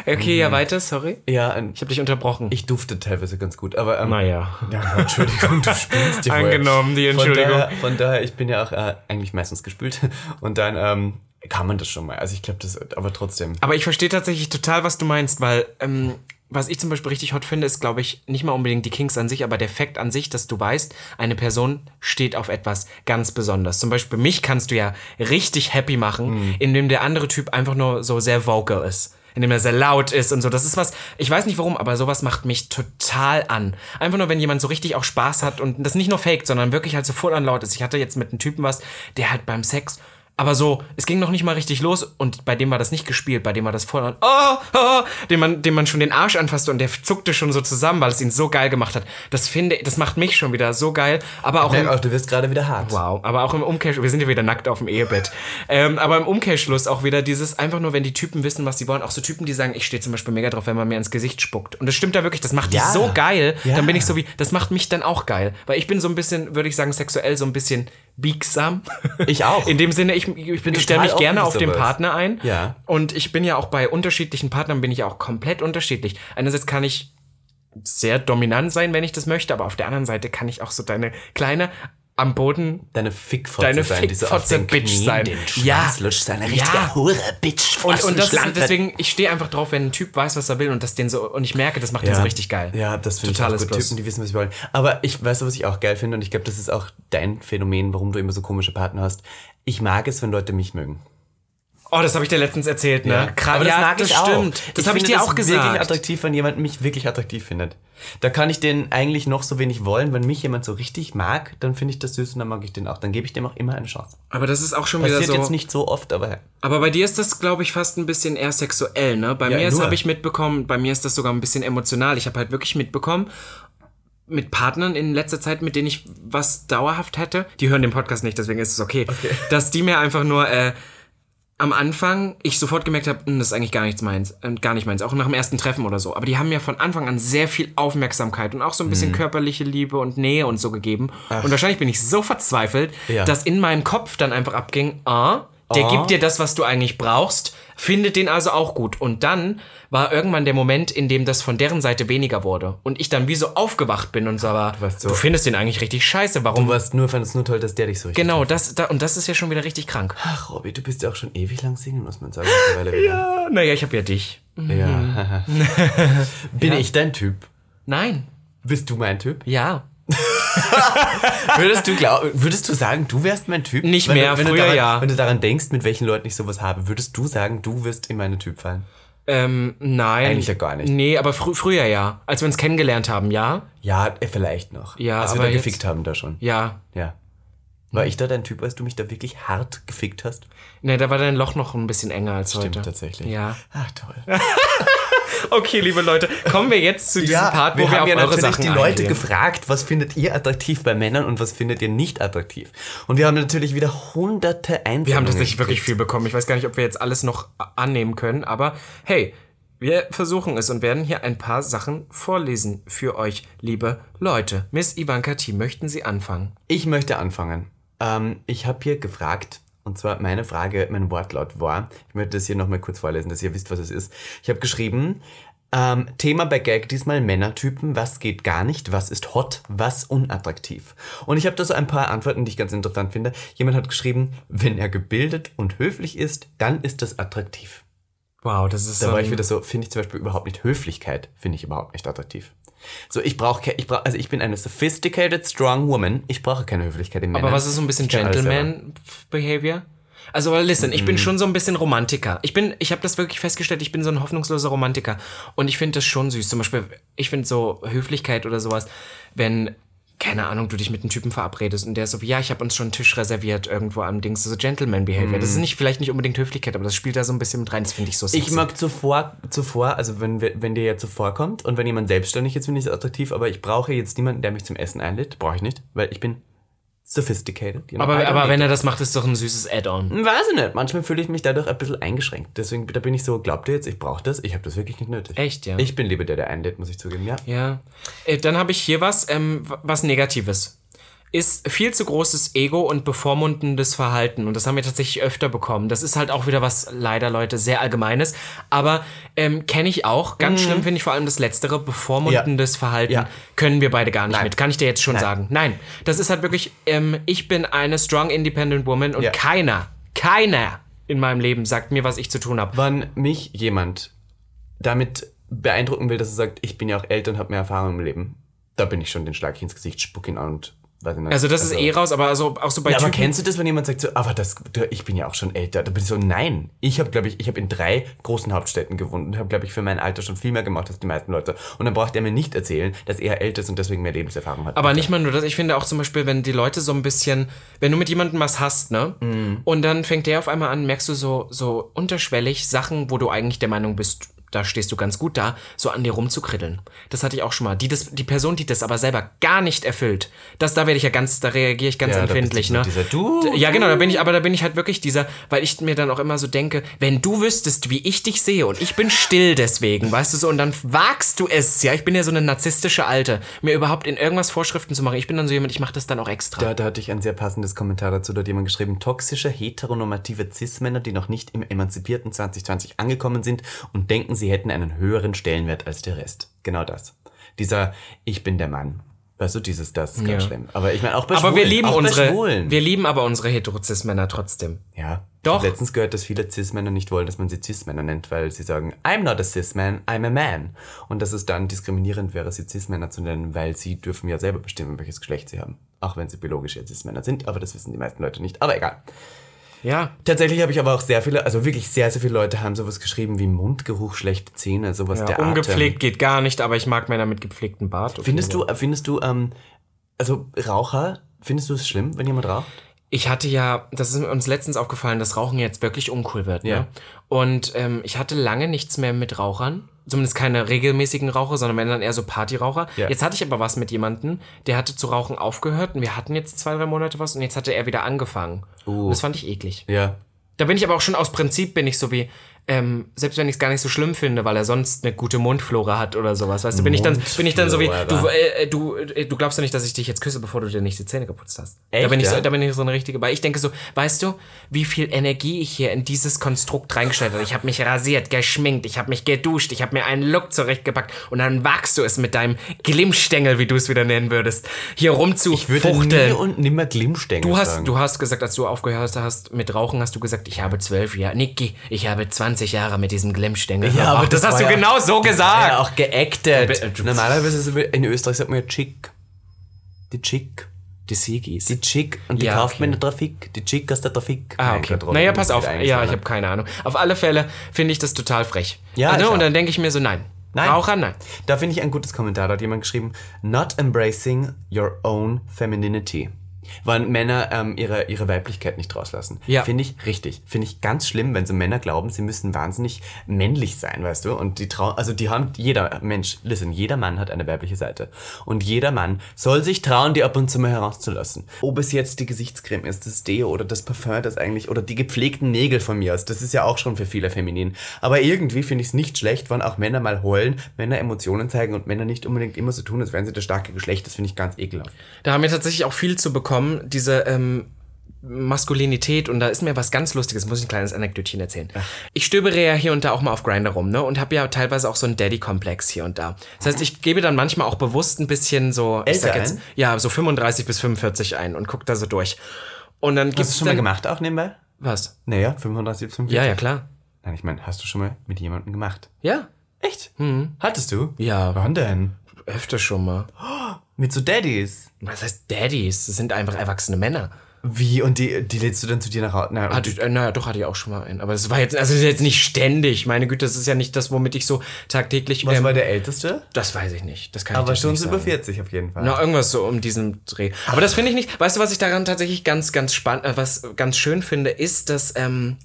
Okay, ja, weiter, sorry. Ja, Ich habe dich unterbrochen. ich dufte teilweise ganz gut, aber ähm, naja. ja, Entschuldigung, du spielst vorher. Angenommen, die Von Entschuldigung. daher, von daher, ich bin ja auch äh, eigentlich meistens gespült und dann ähm, kann man das schon mal. Also ich glaube, das, aber trotzdem. Aber ich verstehe tatsächlich total, was du meinst, weil ähm, was ich zum Beispiel richtig hot finde, ist, glaube ich, nicht mal unbedingt die Kings an sich, aber der Fakt an sich, dass du weißt, eine Person steht auf etwas ganz Besonderes. Zum Beispiel mich kannst du ja richtig happy machen, indem der andere Typ einfach nur so sehr vocal ist. Indem er sehr laut ist und so. Das ist was, ich weiß nicht warum, aber sowas macht mich total an. Einfach nur, wenn jemand so richtig auch Spaß hat und das nicht nur faked, sondern wirklich halt so voll an laut ist. Ich hatte jetzt mit einem Typen was, der halt beim Sex aber so, es ging noch nicht mal richtig los und bei dem war das nicht gespielt, bei dem war das voll an, oh, oh, dem man, dem man schon den Arsch anfasste und der zuckte schon so zusammen, weil es ihn so geil gemacht hat. Das finde, das macht mich schon wieder so geil, aber auch im, auch, du wirst gerade wieder hart. Wow, aber auch im Umkehrschluss, wir sind ja wieder nackt auf dem Ehebett. ähm, aber im Umkehrschluss auch wieder dieses, einfach nur, wenn die Typen wissen, was sie wollen, auch so Typen, die sagen, ich stehe zum Beispiel mega drauf, wenn man mir ins Gesicht spuckt. Und das stimmt da wirklich, das macht Ja. die so geil, Ja. dann bin ich so wie, das macht mich dann auch geil. Weil ich bin so ein bisschen, würde ich sagen, sexuell so ein bisschen biegsam. Ich auch. In dem Sinne, ich, ich, ich stelle mich gerne auf den sowas. Partner ein. Ja. Und ich bin ja auch bei unterschiedlichen Partnern bin ich auch komplett unterschiedlich. Einerseits kann ich sehr dominant sein, wenn ich das möchte, aber auf der anderen Seite kann ich auch so deine kleine am Boden Deine Fickfotze Deine sein, die so auf den Bitch Knien sein. den Ja. Lutscht, seine Ja. richtige Hure Bitch. und, und das ist, deswegen, ich stehe einfach drauf, wenn ein Typ weiß, was er will und das den so und ich merke, das macht den so richtig geil. Ja, das finde ich auch gut. Typen, die wissen, was sie wollen. Aber ich weiß, was ich auch geil finde und ich glaube, das ist auch dein Phänomen, warum du immer so komische Partner hast. Ich mag es, wenn Leute mich mögen. Oh, das habe ich dir letztens erzählt, ne? Gra- Aber das ja, mag das ich auch. stimmt. Das habe ich dir auch wirklich gesagt. attraktiv, wenn jemand mich wirklich attraktiv findet. Da kann ich den eigentlich noch so wenig wollen. Wenn mich jemand so richtig mag, dann finde ich das süß und dann mag ich den auch. Dann gebe ich dem auch immer eine Chance. Aber das ist auch schon Passiert wieder so. jetzt nicht so oft, aber Aber bei dir ist das, glaube ich, fast ein bisschen eher sexuell, ne? Bei Ja, mir habe ich mitbekommen, bei mir ist das sogar ein bisschen emotional. Ich habe halt wirklich mitbekommen, mit Partnern in letzter Zeit, mit denen ich was dauerhaft hätte, die hören den Podcast nicht, deswegen ist es okay, dass die mir einfach nur äh, am Anfang ich sofort gemerkt habe, das ist eigentlich gar nichts meins, äh, gar nicht meins, auch nach dem ersten Treffen oder so. Aber die haben mir von Anfang an sehr viel Aufmerksamkeit und auch so ein Mhm. bisschen körperliche Liebe und Nähe und so gegeben. Und wahrscheinlich bin ich so verzweifelt, Ja. dass in meinem Kopf dann einfach abging, ah, der Ah. gibt dir das, was du eigentlich brauchst, findet den also auch gut. Und dann war irgendwann der Moment, in dem das von deren Seite weniger wurde. Und ich dann wie so aufgewacht bin und so, aber warst so- du findest den eigentlich richtig scheiße. Warum? du warst nur, fandest nur toll, dass der dich so richtig Genau, das, da, und das ist ja schon wieder richtig krank. Ach, Robby, du bist ja auch schon ewig lang Single, muss man sagen. Ah, naja, ich habe ja dich. Ja. Bin Ja. ich dein Typ? Nein. Bist du mein Typ? Ja. Würdest du glauben, würdest du sagen, du wärst mein Typ? Nicht Wenn mehr, du, wenn früher daran, ja. Wenn du daran denkst, mit welchen Leuten ich sowas habe, würdest du sagen, du wirst in meinen Typ fallen? Ähm, nein. Eigentlich ja gar nicht. Nee, aber frü früher ja. Als wir uns kennengelernt haben, ja. Ja, äh, vielleicht noch. Ja, Als wir aber da jetzt- gefickt haben da schon. Ja. Ja. War ich da dein Typ, als du mich da wirklich hart gefickt hast? Ne, da war dein Loch noch ein bisschen enger als Stimmt heute. tatsächlich. Ja. Ach toll. Okay, liebe Leute, kommen wir jetzt zu diesem Part, wo wir, wir haben ja natürlich Sachen die Leute eingehen. gefragt, was findet ihr attraktiv bei Männern und was findet ihr nicht attraktiv? Und wir haben natürlich wieder hunderte Einsendungen. Wir haben tatsächlich wirklich viel bekommen. Ich weiß gar nicht, ob wir jetzt alles noch annehmen können, aber hey, wir versuchen es und werden hier ein paar Sachen vorlesen für euch, liebe Leute. Miss Ivanka T, möchten Sie anfangen? Ich möchte anfangen. Ähm, ich habe hier gefragt, und zwar meine Frage, mein Wortlaut war, ich möchte das hier nochmal kurz vorlesen, dass ihr wisst, was es ist. Ich habe geschrieben, ähm, Thema bei Gag diesmal Männertypen, was geht gar nicht, was ist hot, was unattraktiv. Und ich habe da so ein paar Antworten, die ich ganz interessant finde. Jemand hat geschrieben, wenn er gebildet und höflich ist, dann ist das attraktiv. Wow, das ist Da war ich wieder so, finde ich zum Beispiel überhaupt nicht Höflichkeit, finde ich überhaupt nicht attraktiv. So, ich brauche, ich brauch, also ich bin eine sophisticated, strong woman. Ich brauche keine Höflichkeit im Männern. Aber was ist so ein bisschen. Gentleman-Behavior? Also, listen, ich Mhm. bin schon so ein bisschen Romantiker. Ich bin, ich habe das wirklich festgestellt, ich bin so ein hoffnungsloser Romantiker. Und ich finde das schon süß. Zum Beispiel, ich finde so Höflichkeit oder sowas, wenn, keine Ahnung, du dich mit einem Typen verabredest und der ist so, wie, ja, ich habe uns schon einen Tisch reserviert irgendwo am Dings, so Gentleman-Behavior. Das ist nicht, vielleicht nicht unbedingt Höflichkeit, aber das spielt da so ein bisschen mit rein. Das finde ich so sexy. Ich mag zuvor, zuvor, also wenn, wenn dir jetzt zuvor kommt und wenn jemand selbstständig ist, finde ich es attraktiv, aber ich brauche jetzt niemanden, der mich zum Essen einlädt. Brauche ich nicht, weil ich bin sophisticated. you know, aber aber wenn er das macht, ist doch ein süßes Add-on. Weiß ich nicht. Manchmal fühle ich mich dadurch ein bisschen eingeschränkt. Deswegen da bin ich so, glaubt ihr jetzt, ich brauche das? Ich habe das wirklich nicht nötig. Echt, ja? Ich bin lieber der, der einlädt, muss ich zugeben, ja. Ja. Äh, Dann habe ich hier was, ähm, was Negatives. Ist viel zu großes Ego und bevormundendes Verhalten. Und das haben wir tatsächlich öfter bekommen. Das ist halt auch wieder was, leider Leute, sehr Allgemeines. Aber ähm, kenne ich auch. Ganz schlimm finde ich vor allem das Letztere, bevormundendes Verhalten. Ja. Können wir beide gar nicht Nein. mit. Kann ich dir jetzt schon sagen. Nein. Das ist halt wirklich, ähm, ich bin eine strong independent woman und Ja. keiner, keiner in meinem Leben sagt mir, was ich zu tun habe. Wann mich jemand damit beeindrucken will, dass er sagt, ich bin ja auch älter und habe mehr Erfahrung im Leben, da bin ich schon den Schlag ins Gesicht, spuck ihn an und Also das ist eh raus, aber also auch so bei Ja, aber Typen. kennst du das, wenn jemand sagt so, aber das, ich bin ja auch schon älter? Da bin ich so, nein. Ich habe, glaube ich, ich habe in drei großen Hauptstädten gewohnt und habe, glaube ich, für mein Alter schon viel mehr gemacht als die meisten Leute. Und dann braucht er mir nicht erzählen, dass er älter ist und deswegen mehr Lebenserfahrung hat. Aber nicht mal nur das, ich finde auch zum Beispiel, wenn die Leute so ein bisschen, wenn du mit jemandem was hast, ne? Mhm. Und dann fängt der auf einmal an, merkst du so, so unterschwellig Sachen, wo du eigentlich der Meinung bist, da stehst du ganz gut da, so an dir rumzukriddeln. Das hatte ich auch schon mal. Die, das, die Person, die das aber selber gar nicht erfüllt, das, da werde ich ja ganz, da reagiere ich ganz Ja, da bist empfindlich, du ne? dieser Du, Ja, genau, da bin ich, aber da bin ich halt wirklich dieser, weil ich mir dann auch immer so denke, wenn du wüsstest, wie ich dich sehe und ich bin still deswegen, weißt du so, und dann wagst du es, ja, ich bin ja so eine narzisstische Alte, mir überhaupt in irgendwas Vorschriften zu machen. Ich bin dann so jemand, ich mache das dann auch extra. Da, da hatte ich ein sehr passendes Kommentar dazu. Da hat jemand geschrieben, toxische, heteronormative Cis-Männer, die noch nicht im emanzipierten 2020 angekommen sind und denken, sie hätten einen höheren Stellenwert als der Rest. Genau das. Dieser Ich bin der Mann. Weißt du, dieses, das ist ganz Ja. schlimm. Aber ich meine, auch bei Aber Schwulen. wir lieben unsere, wir lieben aber unsere Heterozis-Männer trotzdem. ja. Doch. Ich habe letztens gehört, dass viele Cis-Männer nicht wollen, dass man sie Cis-Männer nennt, weil sie sagen, I'm not a Cis-Man, I'm a man. Und dass es dann diskriminierend wäre, sie Cis-Männer zu nennen, weil sie dürfen ja selber bestimmen, welches Geschlecht sie haben. Auch wenn sie biologisch ja Cis-Männer sind, aber das wissen die meisten Leute nicht. Aber egal. Ja. Tatsächlich habe ich aber auch sehr viele, also wirklich sehr, sehr viele Leute haben sowas geschrieben wie Mundgeruch, schlechte Zähne, sowas ja der ungepflegt geht gar nicht, aber ich mag Männer mit gepflegtem Bart. Findest du, findest du, ähm, also Raucher, findest du es schlimm, wenn jemand raucht? Ich hatte ja, das ist uns letztens aufgefallen, dass Rauchen jetzt wirklich uncool wird. Ne? Ja. Und ähm, ich hatte lange nichts mehr mit Rauchern. Zumindest keine regelmäßigen Raucher, sondern wenn dann eher so Partyraucher. Ja. Jetzt hatte ich aber was mit jemandem, der hatte zu rauchen aufgehört und wir hatten jetzt zwei, drei Monate was und jetzt hatte er wieder angefangen. Und das fand ich eklig. Ja. Da bin ich aber auch schon aus Prinzip bin ich so wie, ähm, selbst wenn ich es gar nicht so schlimm finde, weil er sonst eine gute Mundflora hat oder sowas, weißt du, bin ich dann, bin ich dann so wie, du, äh, du, äh, du glaubst ja nicht, dass ich dich jetzt küsse, bevor du dir nicht die Zähne geputzt hast. da Echt, bin ich so, ja? da bin ich so eine richtige, weil ich denke so, weißt du, wie viel Energie ich hier in dieses Konstrukt reingestellt habe. Ich habe mich rasiert, geschminkt, ich habe mich geduscht, ich habe mir einen Look zurechtgepackt und dann wagst du es mit deinem Glimmstängel, wie du es wieder nennen würdest, hier rumzu Ich würde nie fuchteln. und nimmer Glimmstängel Du hast, sagen. du hast gesagt, als du aufgehört hast mit Rauchen, hast du gesagt, ich habe zwölf Jahre. Niki, ich habe 20 Jahre mit diesem Glimmstängel Ja, aber. Das, das hast du ja- genau so gesagt. ja, auch geactet. Normalerweise ist es in Österreich sagt man ja Chick. Die Chick. Die Sigis. Die Chick und die Ja, kauft okay. man in der Trafik. Die Chick aus der Trafik. Ah, okay. Naja, pass auf. wieder Ja, ich habe keine Ahnung. Auf alle Fälle finde ich das total frech. Ja, auch. Und dann denke ich mir so, nein. Nein. Raucher, nein. Da finde ich ein gutes Kommentar. Da hat jemand geschrieben, not embracing your own femininity. Weil Männer ähm, ihre, ihre Weiblichkeit nicht rauslassen. Ja. Finde ich richtig. Finde ich ganz schlimm, wenn so Männer glauben, sie müssen wahnsinnig männlich sein, weißt du? Und die trauen, also die haben, jeder Mensch, listen, jeder Mann hat eine weibliche Seite. Und jeder Mann soll sich trauen, die ab und zu mal herauszulassen. Ob es jetzt die Gesichtscreme ist, das Deo oder das Parfum, das eigentlich, oder die gepflegten Nägel von mir aus, das ist ja auch schon für viele feminin. Aber irgendwie finde ich es nicht schlecht, wenn auch Männer mal heulen, Männer Emotionen zeigen und Männer nicht unbedingt immer so tun, als wären sie das starke Geschlecht. Das finde ich ganz ekelhaft. Da haben wir tatsächlich auch viel zu bekommen, diese ähm, Maskulinität und da ist mir was ganz Lustiges, muss ich ein kleines Anekdötchen erzählen. Ich stöbere ja hier und da auch mal auf Grindr rum, ne? Und habe ja teilweise auch so einen Daddy-Komplex hier und da. Das heißt, ich gebe dann manchmal auch bewusst ein bisschen so, ich sag Älter jetzt, ja, so 35 bis 45 ein und guck da so durch. Und dann Hast du schon mal gemacht auch nebenbei? Was? Naja, 35, 45. Ja, ja, klar. Nein, ich meine, hast du schon mal mit jemandem gemacht? Ja. Echt? Hattest du? Ja. Wann denn? Öfter schon mal. Mit so Daddies. Was heißt Daddies? Das sind einfach erwachsene Männer. Wie? Und die, die lädst du dann zu dir nach Hause? Na, und Hatte, naja, doch hatte ich auch schon mal einen. Aber es war jetzt, also jetzt nicht ständig. Meine Güte, das ist ja nicht das, womit ich so tagtäglich. was ähm, war der Älteste? das weiß ich nicht. Das kann Aber ich schon nicht über 40 auf jeden Fall. Na, irgendwas so um diesen Dreh. Aber das finde ich nicht. Weißt du, was ich daran tatsächlich ganz, ganz spannend, äh, was ganz schön finde, ist, dass ähm,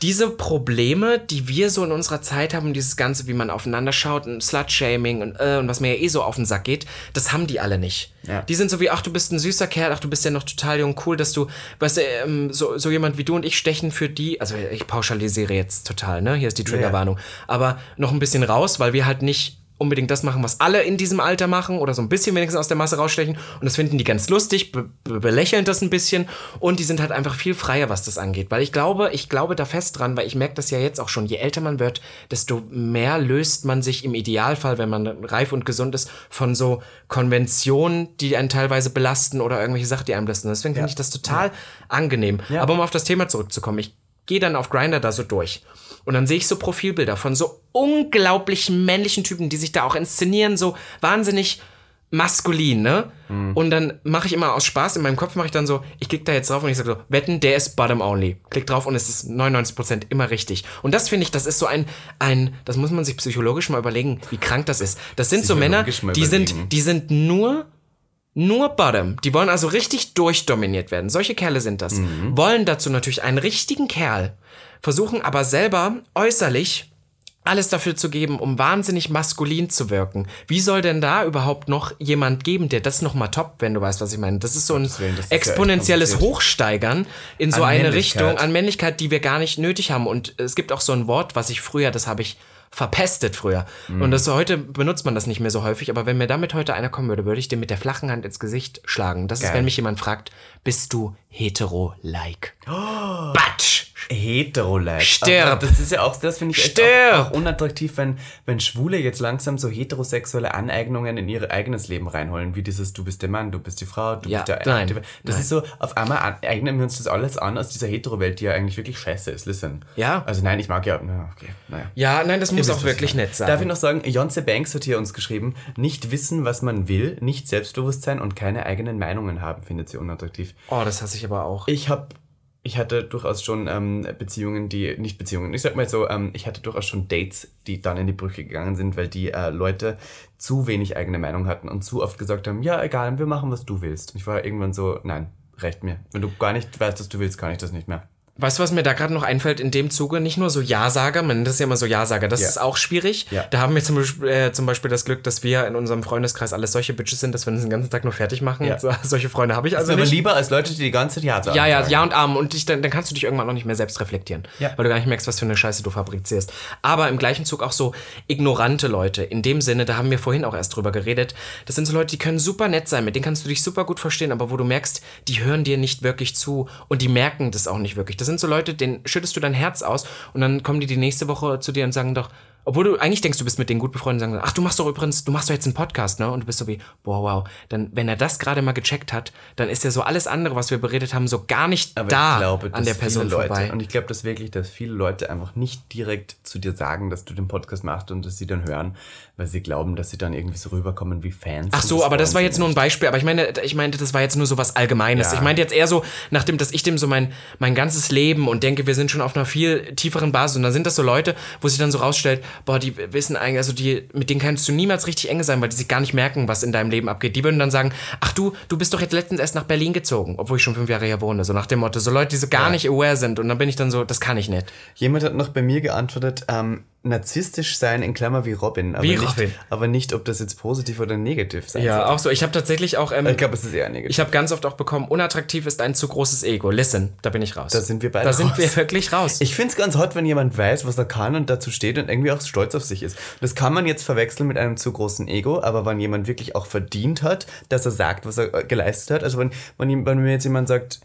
diese Probleme, die wir so in unserer Zeit haben, dieses Ganze, wie man aufeinander schaut, und Slut-Shaming und, äh, und was mir ja eh so auf den Sack geht, das haben die alle nicht. Ja. Die sind so wie, ach, du bist ein süßer Kerl, ach, du bist ja noch total jung, cool, dass du, weißt du, ähm, so, so jemand wie du und ich stechen für die, also ich pauschalisiere jetzt total, ne? Hier ist die Triggerwarnung. Aber noch ein bisschen raus, weil wir halt nicht unbedingt das machen, was alle in diesem Alter machen oder so ein bisschen wenigstens aus der Masse rausstechen. Und das finden die ganz lustig, be be belächeln das ein bisschen. Und die sind halt einfach viel freier, was das angeht, weil ich glaube, ich glaube da fest dran, weil ich merke das ja jetzt auch schon, je älter man wird, desto mehr löst man sich im Idealfall, wenn man reif und gesund ist, von so Konventionen, die einen teilweise belasten oder irgendwelche Sachen, die einen belasten. Deswegen finde ich das total angenehm. Aber um auf das Thema zurückzukommen, ich gehe dann auf Grinder da so durch. Und dann sehe ich so Profilbilder von so unglaublich männlichen Typen, die sich da auch inszenieren, so wahnsinnig maskulin, ne? Und dann mache ich immer aus Spaß, in meinem Kopf mache ich dann so, ich klicke da jetzt drauf und ich sage so, wetten, der ist bottom only. Klick drauf und es ist 99% immer richtig. Und das finde ich, das ist so ein, ein, das muss man sich psychologisch mal überlegen, wie krank das ist. Das sind so Männer, die sind, die sind nur nur Bottom. Die wollen also richtig durchdominiert werden. Solche Kerle sind das. Wollen dazu natürlich einen richtigen Kerl, versuchen aber selber äußerlich alles dafür zu geben, um wahnsinnig maskulin zu wirken. Wie soll denn da überhaupt noch jemand geben, der das nochmal toppt, wenn du weißt, was ich meine? Das ist so ein ist ja exponentielles kompliziert. Hochsteigern in so eine. Richtung, an Männlichkeit, die wir gar nicht nötig haben. Und es gibt auch so ein Wort, was ich früher, das habe ich verpestet früher. Mhm. Und das heute benutzt man das nicht mehr so häufig, aber wenn mir damit heute einer kommen würde, würde ich dem mit der flachen Hand ins Gesicht schlagen. Das ist, Geil. wenn mich jemand fragt, bist du hetero-like. Batsch! Hetero-like. Stirb. Aber Das ist ja auch, das finde ich Stirb. auch, auch unattraktiv, wenn, wenn Schwule jetzt langsam so heterosexuelle Aneignungen in ihr eigenes Leben reinholen, wie dieses, du bist der Mann, du bist die Frau, du Ja, bist der nein, Das nein. ist so, auf einmal eignen wir uns das alles an aus dieser Hetero-Welt, die ja eigentlich wirklich scheiße ist. Listen. Ja. Also nein, ich mag ja, na, okay, naja. Ja, nein, das muss auch wirklich nett sein. Darf ich noch sagen, Jonce Banks hat hier uns geschrieben, nicht wissen, was man will, nicht Selbstbewusstsein und keine eigenen Meinungen haben, findet sie unattraktiv. oh, das hasse ich aber auch. Ich habe, ich hatte durchaus schon ähm, Beziehungen, die, nicht Beziehungen, ich sag mal so, ähm, ich hatte durchaus schon Dates, die dann in die Brüche gegangen sind, weil die äh, Leute zu wenig eigene Meinung hatten und zu oft gesagt haben, ja, egal, wir machen, was du willst. Und ich war irgendwann so, nein, reicht mir. Wenn du gar nicht weißt, was du willst, kann ich das nicht mehr. Weißt du, was mir da gerade noch einfällt in dem Zuge? Nicht nur so Ja-Sager, man nennt das ja immer so Ja-Sager, das Ja. ist auch schwierig. Ja. Da haben wir zum Beispiel, äh, zum Beispiel das Glück, dass wir in unserem Freundeskreis alles solche Bitches sind, dass wir uns den ganzen Tag nur fertig machen. Ja. So, solche Freunde habe ich also Also aber nicht. lieber als Leute, die die ganze Zeit Ja sagen. Ja, ja, ja und Arm. Und dich, dann, dann kannst du dich irgendwann auch nicht mehr selbst reflektieren. Ja. Weil du gar nicht merkst, was für eine Scheiße du fabrizierst. Aber im gleichen Zug auch so ignorante Leute. In dem Sinne, da haben wir vorhin auch erst drüber geredet. Das sind so Leute, die können super nett sein, mit denen kannst du dich super gut verstehen, aber wo du merkst, die hören dir nicht wirklich zu und die merken das auch nicht wirklich. Das sind so Leute, denen schüttest du dein Herz aus und dann kommen die die nächste Woche zu dir und sagen doch, obwohl du eigentlich denkst, du bist mit denen gut befreundet, sagen, ach, du machst doch übrigens, du machst doch jetzt einen Podcast, ne? Und du bist so wie, boah, wow. Dann, wenn er das gerade mal gecheckt hat, dann ist ja so alles andere, was wir beredet haben, so gar nicht Aber da ich glaube, an der Person Leute, vorbei. Und ich glaube das wirklich, dass viele Leute einfach nicht direkt zu dir sagen, dass du den Podcast machst und dass sie dann hören, weil sie glauben, dass sie dann irgendwie so rüberkommen wie Fans. Ach so, aber das war jetzt nur ein. Beispiel. Aber ich meine, ich meinte, das war jetzt nur so was Allgemeines. Ja. Ich meinte jetzt eher so, nachdem, dass ich dem so mein, mein ganzes Leben und denke, wir sind schon auf einer viel tieferen Basis. Und dann sind das so Leute, wo sich dann so rausstellt, boah, die wissen eigentlich, also die, mit denen kannst du niemals richtig enge sein, weil die sich gar nicht merken, was in deinem Leben abgeht. Die würden dann sagen, ach du, du bist doch jetzt letztens erst nach Berlin gezogen, obwohl ich schon fünf Jahre hier wohne. So nach dem Motto, so Leute, die so gar nicht aware sind. Und dann bin ich dann so, das kann ich nicht. Jemand hat noch bei mir geantwortet, ähm, narzisstisch sein in Klammer wie Robin. Aber Wie nicht, Robin. Aber nicht, ob das jetzt positiv oder negativ sein Ja, soll. auch so. Ich habe tatsächlich auch, ähm, Ich glaube, es ist eher negativ. ich habe ganz oft auch bekommen, unattraktiv ist ein zu großes Ego. Listen, da bin ich raus. Da sind wir beide Da sind raus. wir wirklich raus. Ich finde es ganz hot, wenn jemand weiß, was er kann und dazu steht und irgendwie auch stolz auf sich ist. Das kann man jetzt verwechseln mit einem zu großen Ego, aber wenn jemand wirklich auch verdient hat, dass er sagt, was er äh, geleistet hat, also wenn, wenn, wenn mir jetzt jemand sagt,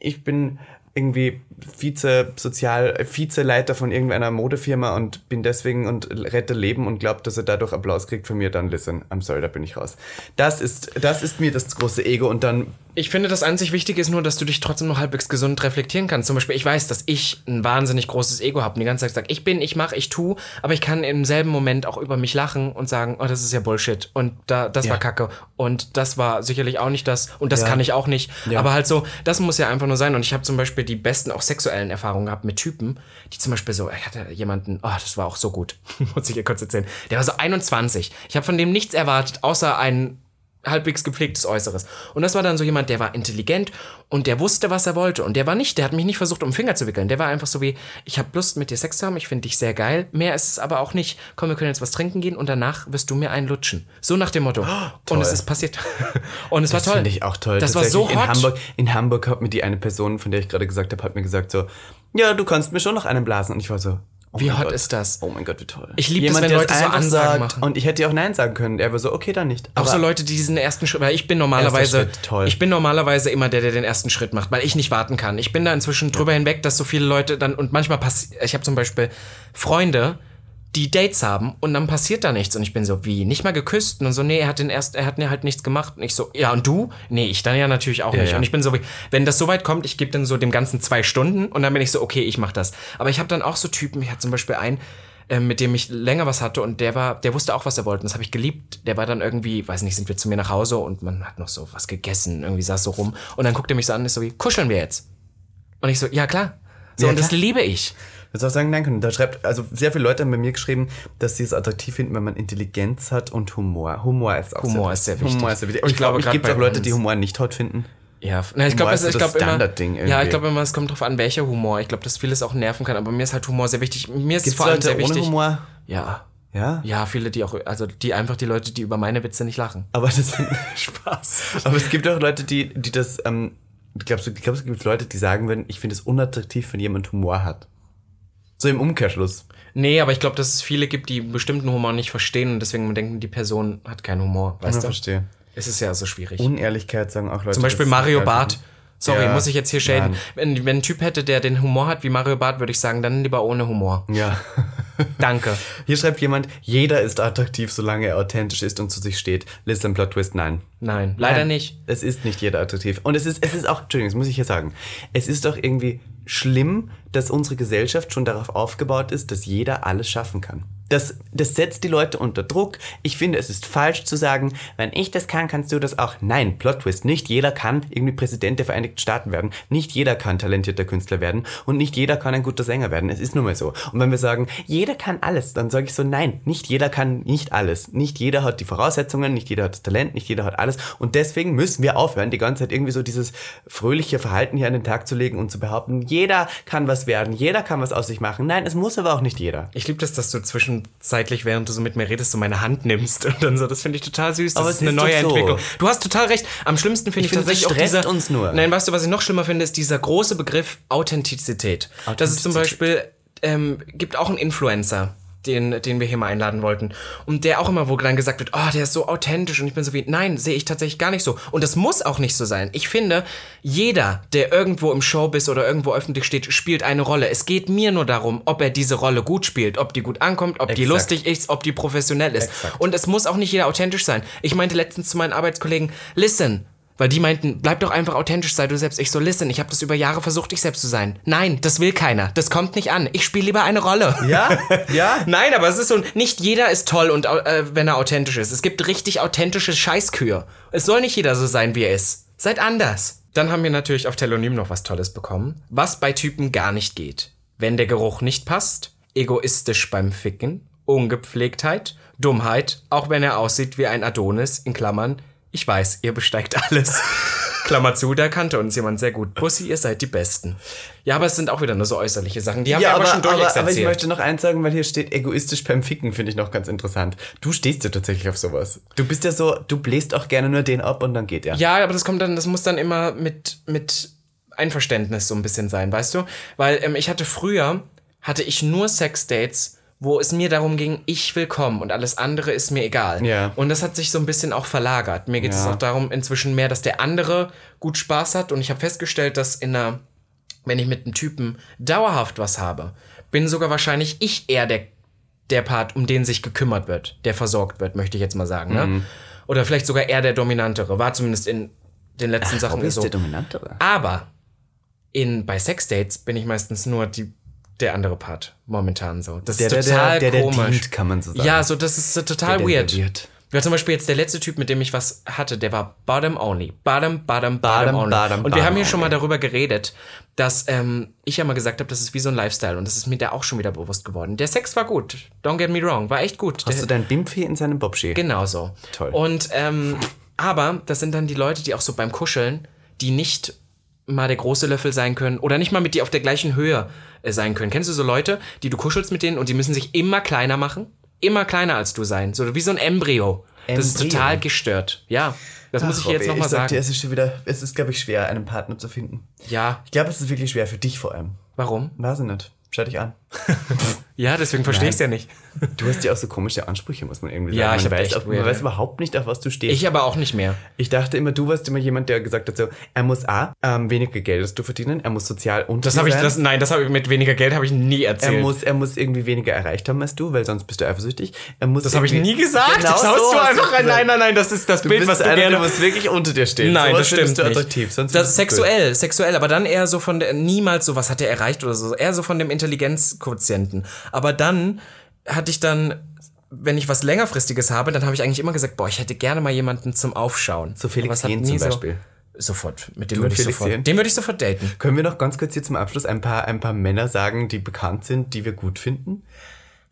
ich bin irgendwie Vize Sozial Vizeleiter von irgendeiner Modefirma und bin deswegen und rette Leben und glaubt, dass er dadurch Applaus kriegt von mir, dann listen, I'm sorry, da bin ich raus. Das ist das ist mir das große Ego und dann Ich finde, das einzig Wichtige ist nur, dass du dich trotzdem noch halbwegs gesund reflektieren kannst. Zum Beispiel, ich weiß, dass ich ein wahnsinnig großes Ego habe und die ganze Zeit sage, ich bin, ich mache, ich tu, aber ich kann im selben Moment auch über mich lachen und sagen, oh, das ist ja Bullshit und da, das war Kacke und das war sicherlich auch nicht das und das Ja. kann ich auch nicht. Ja. Aber halt so, das muss ja einfach nur sein. Und ich habe zum Beispiel die besten auch sexuellen Erfahrungen gehabt mit Typen, die zum Beispiel so, ich hatte jemanden, oh, das war auch so gut, muss ich dir kurz erzählen. Der war so 21. Ich habe von dem nichts erwartet, außer einen halbwegs gepflegtes Äußeres. Und das war dann so jemand, der war intelligent und der wusste, was er wollte. Und der war nicht, der hat mich nicht versucht, um den Finger zu wickeln. Der war einfach so wie, ich habe Lust, mit dir Sex zu haben, ich finde dich sehr geil. Mehr ist es aber auch nicht. Komm, wir können jetzt was trinken gehen und danach wirst du mir einen lutschen. So nach dem Motto. und es ist passiert. und es war Das toll. finde ich auch toll. Das war so hot. In Hamburg, in Hamburg hat mir die eine Person, von der ich gerade gesagt habe, hat mir gesagt so, ja, du kannst mir schon noch einen blasen. Und ich war so, oh Wie hot Gott. ist das? Oh mein Gott, wie toll. Ich lieb das, Jemand, wenn Leute so Ansagen machen. Und ich hätte ja auch Nein sagen können. Er war so, okay, dann nicht. Auch so Leute, die diesen ersten Schritt, weil ich bin normalerweise, Schritt, toll. ich bin normalerweise immer der, der den ersten Schritt macht, weil ich nicht warten kann. Ich bin da inzwischen drüber hinweg, dass so viele Leute dann, und manchmal passiert, ich habe zum Beispiel Freunde, die Dates haben und dann passiert da nichts und ich bin so, wie, nicht mal geküsst und so, nee, er hat den erst, er hat mir halt nichts gemacht und ich so, ja und du? Nee, ich dann ja natürlich auch nicht ja. und ich bin so, wie, wenn das so weit kommt, ich gebe dann so dem Ganzen zwei Stunden und dann bin ich so, okay, ich mach das. Aber ich habe dann auch so Typen, ich hatte zum Beispiel einen, ähm, mit dem ich länger was hatte und der war, der wusste auch, was er wollte. Und das habe ich geliebt. Der war dann irgendwie, weiß nicht, sind wir zu mir nach Hause und man hat noch so was gegessen, irgendwie saß so rum. Und dann guckt er mich so an und ist so wie, kuscheln wir jetzt? Und ich so, ja klar. So, Ja, und das klar. liebe ich. Sollst auch sagen, nein können. Da schreibt, also sehr viele Leute haben bei mir geschrieben, dass sie es attraktiv finden, wenn man Intelligenz hat und Humor. Humor ist auch Humor ist sehr wichtig. Humor ist sehr wichtig. Ich Ich glaube, gibt es grad auch Leute, die Humor nicht hot finden. Ja, na, ich glaube, es ist das immer, Standardding ja, irgendwie. ich glaube immer, es kommt drauf an, welcher Humor. Ich glaube, dass vieles auch nerven kann, aber mir ist halt Humor sehr wichtig. Mir ist Gibt es vor allem Leute sehr ohne wichtig. Humor? Ja. Ja? Ja, viele, die auch, also die einfach die Leute, die über meine Witze nicht lachen. Aber das Spaß. Aber es gibt auch Leute, die, die das, ähm, glaubst du, glaubst du, es gibt Leute, die sagen würden, ich finde es unattraktiv, wenn jemand Humor hat. So im Umkehrschluss. Nee, aber ich glaube, dass es viele gibt, die bestimmten Humor nicht verstehen und deswegen denken, die Person hat keinen Humor. Weißt Ich du? verstehe. Es ist ja so schwierig. Unehrlichkeit sagen auch Leute. Zum Beispiel Mario Barth. Sorry, Ja, muss ich jetzt hier schäden. Wenn, wenn ein Typ hätte, der den Humor hat wie Mario Barth, würde ich sagen, dann lieber ohne Humor. Ja. Danke. Hier schreibt jemand, jeder ist attraktiv, solange er authentisch ist und zu sich steht. Listen, Plot Twist, nein. Nein, leider Nein, nicht. Es ist nicht jeder attraktiv. Und es ist, es ist auch, Entschuldigung, das muss ich hier sagen, es ist doch irgendwie schlimm, dass unsere Gesellschaft schon darauf aufgebaut ist, dass jeder alles schaffen kann. Das, das setzt die Leute unter Druck. Ich finde, es ist falsch zu sagen, wenn ich das kann, kannst du das auch. Nein, Plot Twist. Nicht jeder kann irgendwie Präsident der Vereinigten Staaten werden. Nicht jeder kann talentierter Künstler werden. Und nicht jeder kann ein guter Sänger werden. Es ist nun mal so. Und wenn wir sagen, jeder kann alles, dann sage ich so, nein, nicht jeder kann nicht alles. Nicht jeder hat die Voraussetzungen, nicht jeder hat das Talent, nicht jeder hat alles. Und deswegen müssen wir aufhören, die ganze Zeit irgendwie so dieses fröhliche Verhalten hier an den Tag zu legen und zu behaupten, jeder kann was werden, jeder kann was aus sich machen. Nein, es muss aber auch nicht jeder. Ich liebe das, dass du zwischenzeitlich, während du so mit mir redest, so meine Hand nimmst und dann so. Das finde ich total süß. Das Aber ist eine ist neue so. Entwicklung. Du hast total recht. Am schlimmsten finde ich, finde, das tatsächlich auch stresst dieser. uns nur. Nein, weißt du, was ich noch schlimmer finde, ist dieser große Begriff Authentizität. Das ist zum Beispiel, ähm, gibt auch einen Influencer. Den, den wir hier mal einladen wollten. Und der auch immer, wo dann gesagt wird, oh, der ist so authentisch. Und ich bin so wie, nein, sehe ich tatsächlich gar nicht so. Und das muss auch nicht so sein. Ich finde, jeder, der irgendwo im Showbiz oder irgendwo öffentlich steht, spielt eine Rolle. Es geht mir nur darum, ob er diese Rolle gut spielt, ob die gut ankommt, ob die Exakt. lustig ist, ob die professionell ist. Und es muss auch nicht jeder authentisch sein. Ich meinte letztens zu meinen Arbeitskollegen, listen, weil die meinten, bleib doch einfach authentisch, sei du selbst. Ich so, listen, ich habe das über Jahre versucht, ich selbst zu sein. Nein, das will keiner. Das kommt nicht an. Ich spiele lieber eine Rolle. Ja? Ja? Nein, aber es ist so, nicht jeder ist toll und äh, wenn er authentisch ist. Es gibt richtig authentische Scheißkühe. Es soll nicht jeder so sein, wie er ist. Seid anders. Dann haben wir natürlich auf Telonym noch was Tolles bekommen. Was bei Typen gar nicht geht. Wenn der Geruch nicht passt, egoistisch beim Ficken, Ungepflegtheit, Dummheit, auch wenn er aussieht wie ein Adonis, in Klammern, ich weiß, ihr besteigt alles. Klammer zu, da kannte uns jemand sehr gut. Pussy, ihr seid die Besten. Ja, aber es sind auch wieder nur so äußerliche Sachen. Die haben wir aber, schon aber, aber ich durchexerziert. möchte noch eins sagen, weil hier steht egoistisch beim Ficken, finde ich noch ganz interessant. Du stehst ja tatsächlich auf sowas. Du bist ja so, du bläst auch gerne nur den ab und dann geht er. Ja, aber das kommt dann, das muss dann immer mit, mit Einverständnis so ein bisschen sein, weißt du? Weil ähm, ich hatte früher, hatte ich nur Sexdates, wo es mir darum ging, ich will kommen und alles andere ist mir egal. Ja. Und das hat sich so ein bisschen auch verlagert. Mir geht es Ja. auch darum inzwischen mehr, dass der andere gut Spaß hat und ich habe festgestellt, dass in einer, wenn ich mit einem Typen dauerhaft was habe, bin sogar wahrscheinlich ich eher der, der Part, um den sich gekümmert wird, der versorgt wird, möchte ich jetzt mal sagen. Mhm. Ne? Oder vielleicht sogar eher der Dominantere. War zumindest in den letzten Sachen Robby ist so. der Dominantere. Aber in, bei Sexdates bin ich meistens nur die, der andere Part momentan so. Das Der, ist total der, der, der komisch. dient, kann man so sagen. ja, so das ist so total weird. serviert. Ja, zum Beispiel jetzt der letzte Typ, mit dem ich was hatte, der war Bottom Only. Bottom, Bottom, Bottom, Bottom, Only. bottom, Und wir bottom haben hier schon mal darüber geredet, dass ähm, ich ja mal gesagt habe, das ist wie so ein Lifestyle und das ist mir da auch schon wieder bewusst geworden. Der Sex war gut, don't get me wrong, war echt gut. Hast der, du dein Bimpfi in seinem Bobski? Genau so. Toll. Und ähm, aber das sind dann die Leute, die auch so beim Kuscheln, die nicht mal der große Löffel sein können oder nicht mal mit dir auf der gleichen Höhe äh, sein können. Kennst du so Leute, die du kuschelst mit denen und die müssen sich immer kleiner machen? Immer kleiner als du sein. So wie so ein Embryo. Das ist Embryo. total gestört. Ja. Das muss ich Robby, jetzt nochmal ich sag dir, sagen. es ist schon wieder, es ist, glaube ich, schwer, einen Partner zu finden. Ja. Ich glaube, es ist wirklich schwer für dich vor allem. Warum? Weiß ich nicht. Schau dich an. Ja, deswegen verstehe ich es ja nicht. Du hast ja auch so komische Ansprüche, muss man irgendwie sagen. Ja, ich weiß, echt auch, man weiß überhaupt nicht, auf was du stehst. Ich aber auch nicht mehr. Ich dachte immer, du warst immer jemand, der gesagt hat, so, er muss A, ähm, weniger Geld als du verdienen, er muss sozial und Das habe ich, das, nein, das habe ich mit weniger Geld habe ich nie er erzählt. muss, er muss irgendwie weniger erreicht haben als du, weil sonst bist du eifersüchtig. Er muss das habe ich nie gesagt. Genau das so haust du einfach rein. Nein, nein, nein, das ist das Du Bild, was du einer, gerne du musst wirklich unter dir stehen. Nein, Sowas das stimmt du nicht. attraktiv. Sonst das sexuell, sexuell, aber dann eher so von der, niemals so, was hat er erreicht oder so, eher so von dem Intelligenzquotienten. Aber dann hatte ich dann, wenn ich was längerfristiges habe, dann habe ich eigentlich immer gesagt, boah, ich hätte gerne mal jemanden zum Aufschauen. So Felix Jähn zum Beispiel. Sofort, mit dem würde ich Felix sofort, Jähn? den würde ich sofort daten. Können wir noch ganz kurz hier zum Abschluss ein paar, ein paar Männer sagen, die bekannt sind, die wir gut finden?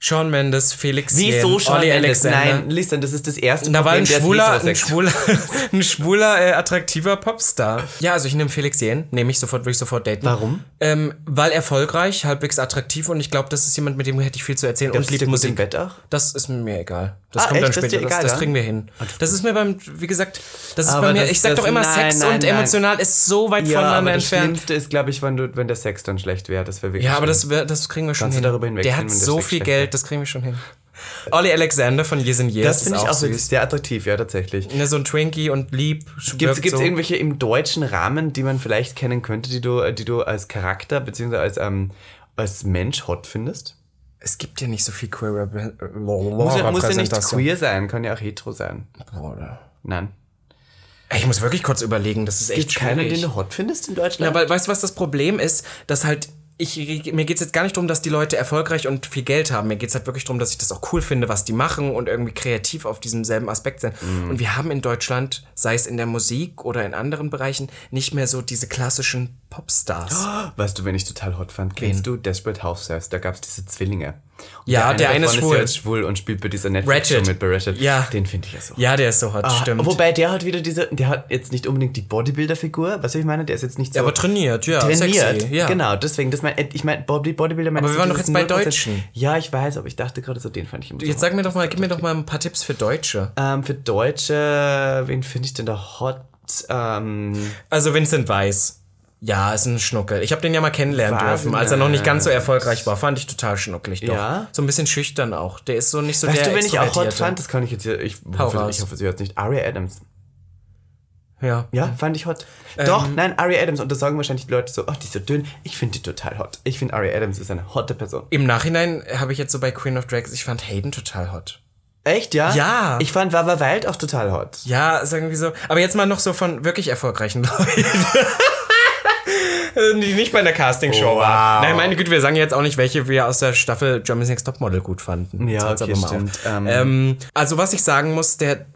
Sean Mendes, Felix Wieso Jähn, schon? Olli Alex? Alexander. Nein, listen, das ist das erste Da war ein der schwuler, ein schwuler, ein schwuler äh, attraktiver Popstar. Ja, also ich nehme Felix Jähn, nehme ich sofort, würde ich sofort daten. Warum? Ähm, weil erfolgreich, halbwegs attraktiv und ich glaube, das ist jemand, mit dem hätte ich viel zu erzählen und Glaubst du, liebt der Musik. im Bett auch? Das ist mir egal. Das Ah, kommt echt? dann Das ist später. dir Das, egal, das ja? kriegen wir hin. Das ist mir beim, wie gesagt, das ist Aber bei mir, das- ich sag das- doch immer, nein, Sex nein, und nein. emotional ist so weit Ja, aber voneinander das entfernt. Schlimmste ist, glaube ich, wenn, du, wenn der Sex dann schlecht wäre. Das wäre wirklich Ja, aber das, wär, das kriegen wir schon Kannst du hin. darüber hinwegsehen, Der hat der so Sex viel Geld, das kriegen wir schon hin. Ollie Alexander von Years and Years Das finde ich auch süß. sehr attraktiv, ja, tatsächlich. Ne, so ein Twinkie und lieb. Gibt es so. irgendwelche im deutschen Rahmen, die man vielleicht kennen könnte, die du, die du als Charakter bzw. als, ähm, als Mensch hot findest? Es gibt ja nicht so viel queer Repre- Muss ja, muss ja nicht queer sein, kann ja auch hetero sein. Nein. Ey, Ich muss wirklich kurz überlegen, das ist echt Gibt keinen, schwierig. den du hot findest in Deutschland? Ja, weil weißt du, was das Problem ist? Dass halt. Ich, mir geht es jetzt gar nicht darum, dass die Leute erfolgreich und viel Geld haben. Mir geht es halt wirklich darum, dass ich das auch cool finde, was die machen und irgendwie kreativ auf diesem selben Aspekt sind. Mhm. Und wir haben in Deutschland, sei es in der Musik oder in anderen Bereichen, nicht mehr so diese klassischen Popstars. Weißt du, wen ich total hot fand? Kennst du Desperate Housewives? Da gab es diese Zwillinge. Und Ja, der eine ist davon schwul. ja jetzt schwul und spielt bei dieser Netflix-Show mit bei Ratchet. Ja. Den finde ich ja so. Ja, der ist so hot, Ah, stimmt. Wobei der hat wieder diese, der hat jetzt nicht unbedingt die Bodybuilder-Figur, was ich meine, der ist jetzt nicht so Ja, aber trainiert, ja, trainiert. sexy, ja. Genau, deswegen, das mein, ich meine, Body, Bodybuilder meinst Aber wir du waren doch jetzt bei 0%? Deutschen. Ja, ich weiß, aber ich dachte gerade so, den fand ich immer Jetzt so sag mir doch mal, gib mir doch mal ein paar Tipps für Deutsche. ähm, Für Deutsche, wen finde ich denn da hot? Ähm, Also Vincent Weiss. Ja, ist ein Schnuckel. Ich habe den ja mal kennenlernen Was? dürfen, als er noch nicht ganz so erfolgreich war. Fand ich total schnuckelig doch. Ja? So ein bisschen schüchtern auch. Der ist so nicht so weißt der du, wen ich auch hot fand? Das kann ich jetzt hier, ich hoffe, ich hoffe, sie hört nicht. Aria Adams. Ja. Ja, fand ich hot. Doch, nein, Aria Adams. Und da sagen wahrscheinlich die Leute so, ach, die ist so dünn. Ich finde die total hot. Ich finde Aria Adams ist eine hotte Person. Im Nachhinein habe ich jetzt so bei Queen of Drags, ich fand Hayden total hot. Echt, ja? Ja. Ich fand Wawa Wild auch total hot. Ja, ist irgendwie so. Aber jetzt mal noch so von wirklich erfolgreichen Leuten. Die nicht bei einer Castingshow Wow. waren. Nein, meine Güte, wir sagen jetzt auch nicht, welche wir aus der Staffel Germany's Next Topmodel gut fanden. Ja, okay, aber mal stimmt. Ähm, Ähm, also was ich sagen muss, der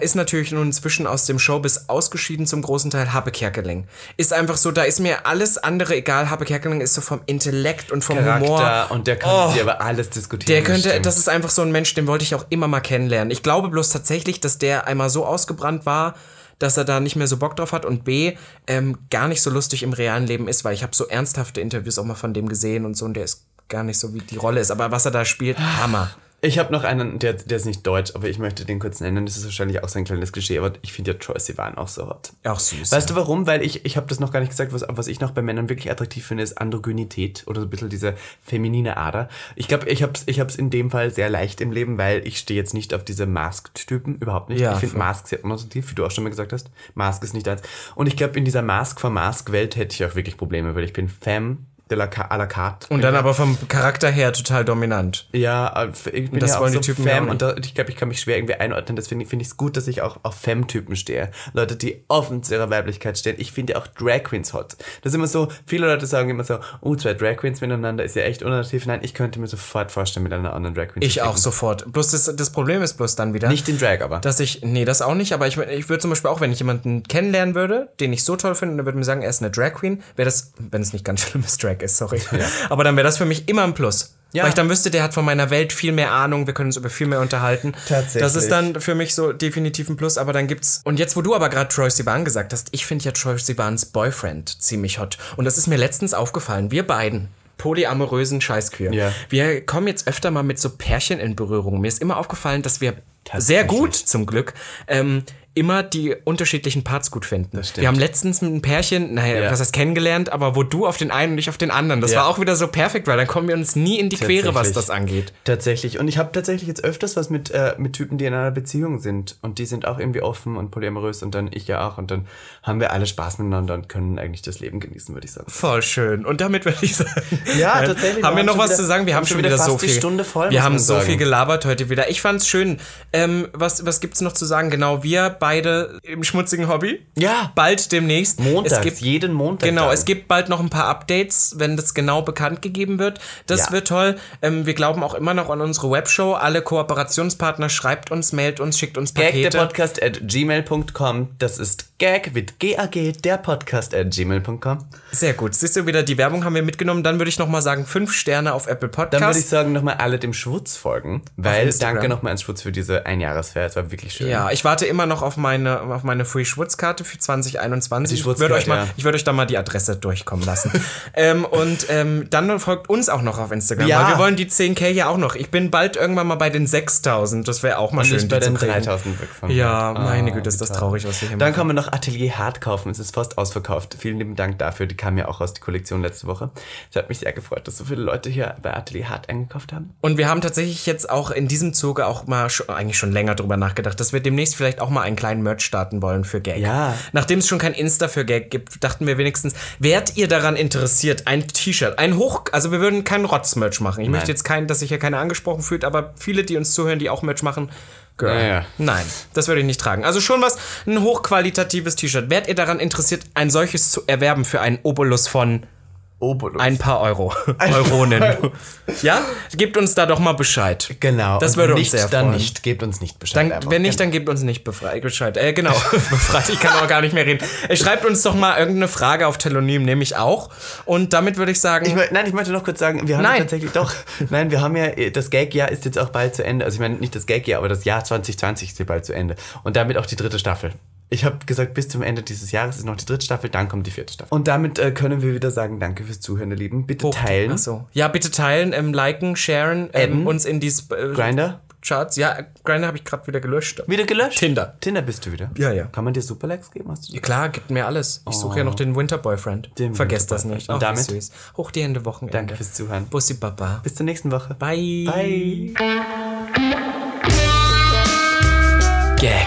ist natürlich nun inzwischen aus dem Showbiz ausgeschieden zum großen Teil Happe Kerkeling. Ist einfach so, da ist mir alles andere egal. Happe Kerkeling ist so vom Intellekt und vom Humor. Charakter und der kann Oh. aber alles diskutieren. Der könnte, stimmt. das ist einfach so ein Mensch, den wollte ich auch immer mal kennenlernen. Ich glaube bloß tatsächlich, dass der einmal so ausgebrannt war, dass er da nicht mehr so Bock drauf hat und B, ähm, gar nicht so lustig im realen Leben ist, weil ich habe so ernsthafte Interviews auch mal von dem gesehen und so und der ist gar nicht so, wie die Rolle ist. Aber was er da spielt, Hammer. Ich habe noch einen, der, der ist nicht deutsch, aber ich möchte den kurz nennen. Das ist wahrscheinlich auch so ein kleines Klischee, aber ich finde ja Troy Sivan auch so hot. Auch süß. Weißt du warum? Weil ich, ich habe das noch gar nicht gesagt, was, was ich noch bei Männern wirklich attraktiv finde, ist Androgynität oder so ein bisschen diese feminine Ader. Ich glaube, ich habe es ich hab's in dem Fall sehr leicht im Leben, weil ich stehe jetzt nicht auf diese Masked-Typen, überhaupt nicht. Ja, ich finde. Mask sehr unattraktiv, wie du auch schon mal gesagt hast. Mask ist nicht eins. Und ich glaube, in dieser Mask for Mask-Welt hätte ich auch wirklich Probleme, weil ich bin Femme de la, à la carte. und dann aber vom Charakter her total dominant. Ja, äh, ich bin das ja auch wollen so die Typen Femme und da, ich glaube, ich kann mich schwer irgendwie einordnen. Deswegen finde ich es gut, dass ich auch auf Femme-Typen stehe. Leute, die offen zu ihrer Weiblichkeit stehen. Ich finde ja auch Drag Queens hot. Das ist immer so, viele Leute sagen immer so, oh, zwei Drag Queens miteinander ist ja echt unattraktiv. Nein, ich könnte mir sofort vorstellen, mit einer anderen Drag Queen zu Ich auch sofort. Bloß das, das Problem ist bloß dann wieder. Nicht in Drag, aber. Dass ich, nee, das auch nicht, aber ich, ich würde zum Beispiel auch, wenn ich jemanden kennenlernen würde, den ich so toll finde, und der würde mir sagen, er ist eine Drag Queen, wäre das, wenn es nicht ganz schlimmes Drag ist, sorry. Aber dann wäre das für mich immer ein Plus. Ja. Weil ich dann wüsste, der hat von meiner Welt viel mehr Ahnung, wir können uns über viel mehr unterhalten. Tatsächlich. Das ist dann für mich so definitiv ein Plus, aber dann gibt's. Und jetzt, wo du aber gerade Troy Sivan gesagt hast, ich finde ja Troy Sivans Boyfriend ziemlich hot. Und das ist mir letztens aufgefallen. Wir beiden. Polyamorösen Scheißkühe. Ja. Wir kommen jetzt öfter mal mit so Pärchen in Berührung. Mir ist immer aufgefallen, dass wir sehr gut zum Glück ähm, immer die unterschiedlichen Parts gut finden. Wir haben letztens mit einem Pärchen, naja, Ja. was heißt kennengelernt, aber wo du auf den einen und ich auf den anderen. Das Ja. war auch wieder so perfekt, weil dann kommen wir uns nie in die Quere, was das angeht. Tatsächlich. Und ich habe tatsächlich jetzt öfters was mit, äh, mit Typen, die in einer Beziehung sind. Und die sind auch irgendwie offen und polyamorös und dann ich ja auch. Und dann haben wir alle Spaß miteinander und können eigentlich das Leben genießen, würde ich sagen. Voll schön. Und damit würde ich sagen. Ja, Nein. tatsächlich. Haben wir noch schon was wieder- zu sagen? Wir haben schon wieder, fast so viel. Stunde voll. wir haben so sagen. viel gelabert heute wieder. Ich fand's schön. Ähm, was was gibt's noch zu sagen? Genau, wir beide im schmutzigen Hobby. Ja. Bald demnächst. Montags, Es gibt, jeden Montag. Genau, dann. es gibt bald noch ein paar Updates, wenn das genau bekannt gegeben wird. Das Ja. wird toll. Ähm, wir glauben auch immer noch an unsere Webshow. Alle Kooperationspartner schreibt uns, mailt uns, schickt uns Gag, Pakete. der Podcast at gmail.com. Das ist Gag mit G-A-G, der Podcast at gmail.com. Sehr gut. Siehst du wieder, die Werbung haben wir mitgenommen. Dann würde ich noch mal sagen, fünf Sterne auf Apple Podcast. Dann würde ich sagen, nochmal alle dem Schwutz folgen, weil danke nochmal ans Schwutz für diese Einjahresfeier. Es war wirklich schön. Ja, ich warte immer noch auf auf meine, auf meine Free Schwutz-Karte für 2021. Die ich würde euch, mal- ja. ich würd euch da mal die Adresse durchkommen lassen. ähm, und ähm, dann folgt uns auch noch auf Instagram, Ja. weil wir wollen die 10k ja auch noch. Ich bin bald irgendwann mal bei den 6000. Das wäre auch mal Und schön, nicht bei den kriegen. 3000 wegfahren. Ja, Ah, meine Güte, ist das traurig, was wir hier Dann machen. kann man noch Atelier Hart kaufen. Es ist fast ausverkauft. Vielen lieben Dank dafür. Die kam ja auch aus der Kollektion letzte Woche. Es hat mich sehr gefreut, dass so viele Leute hier bei Atelier Hart eingekauft haben. Und wir haben tatsächlich jetzt auch in diesem Zuge auch mal schon, eigentlich schon länger drüber nachgedacht, dass wir demnächst vielleicht auch mal einen kleinen Merch starten wollen für Gag. Ja. Nachdem es schon kein Insta für Gag gibt, dachten wir wenigstens, wärt ihr daran interessiert, ein T-Shirt, ein Hoch, also wir würden keinen Rotz-Merch machen. Ich möchte jetzt keinen, dass sich hier keiner angesprochen fühlt, aber viele, die uns zuhören, die auch Merch machen, Girl. Ja, ja. Nein, das würde ich nicht tragen. Also schon was, ein hochqualitatives T-Shirt. Wärt ihr daran interessiert, ein solches zu erwerben für einen Obolus von Obolus. ein paar Euro. Euronen. ja? Gebt uns da doch mal Bescheid. Genau. Das würde nicht, uns sehr Dann freuen. nicht. Gebt uns nicht Bescheid. Dann, wenn nicht, dann gebt uns nicht Bescheid. Äh, genau, befreit. Ich kann auch gar nicht mehr reden. Äh, Schreibt uns doch mal irgendeine Frage auf Telonym, nämlich auch. Und damit würde ich sagen, Ich nein, ich möchte noch kurz sagen, wir haben Nein. tatsächlich doch. Nein, wir haben ja, das Gag-Jahr ist jetzt auch bald zu Ende. Also ich meine nicht das Gag-Jahr, aber das Jahr 2020 ist ja bald zu Ende. Und damit auch die dritte Staffel. Ich habe gesagt, bis zum Ende dieses Jahres ist noch die dritte Staffel, dann kommt die vierte Staffel. Und damit äh, können wir wieder sagen, danke fürs Zuhören, ihr Lieben. Bitte teilen. Ach so. Ja, bitte teilen, ähm, liken, sharen, ähm, uns in die Sp- äh, Grinder? Charts. Ja, Grinder habe ich gerade wieder gelöscht. Wieder gelöscht? Tinder. Tinder bist du wieder? Ja, ja. Kann man dir Superlikes geben? Hast du Ja, klar, gibt mir alles. Ich suche ja noch den Winter Boyfriend. Den Vergesst Winter das nicht. Und wie damit? süß. Hoch die Hände Wochenende. Danke fürs Zuhören. Bussi Baba. Bis zur nächsten Woche. Bye. Bye. Gag.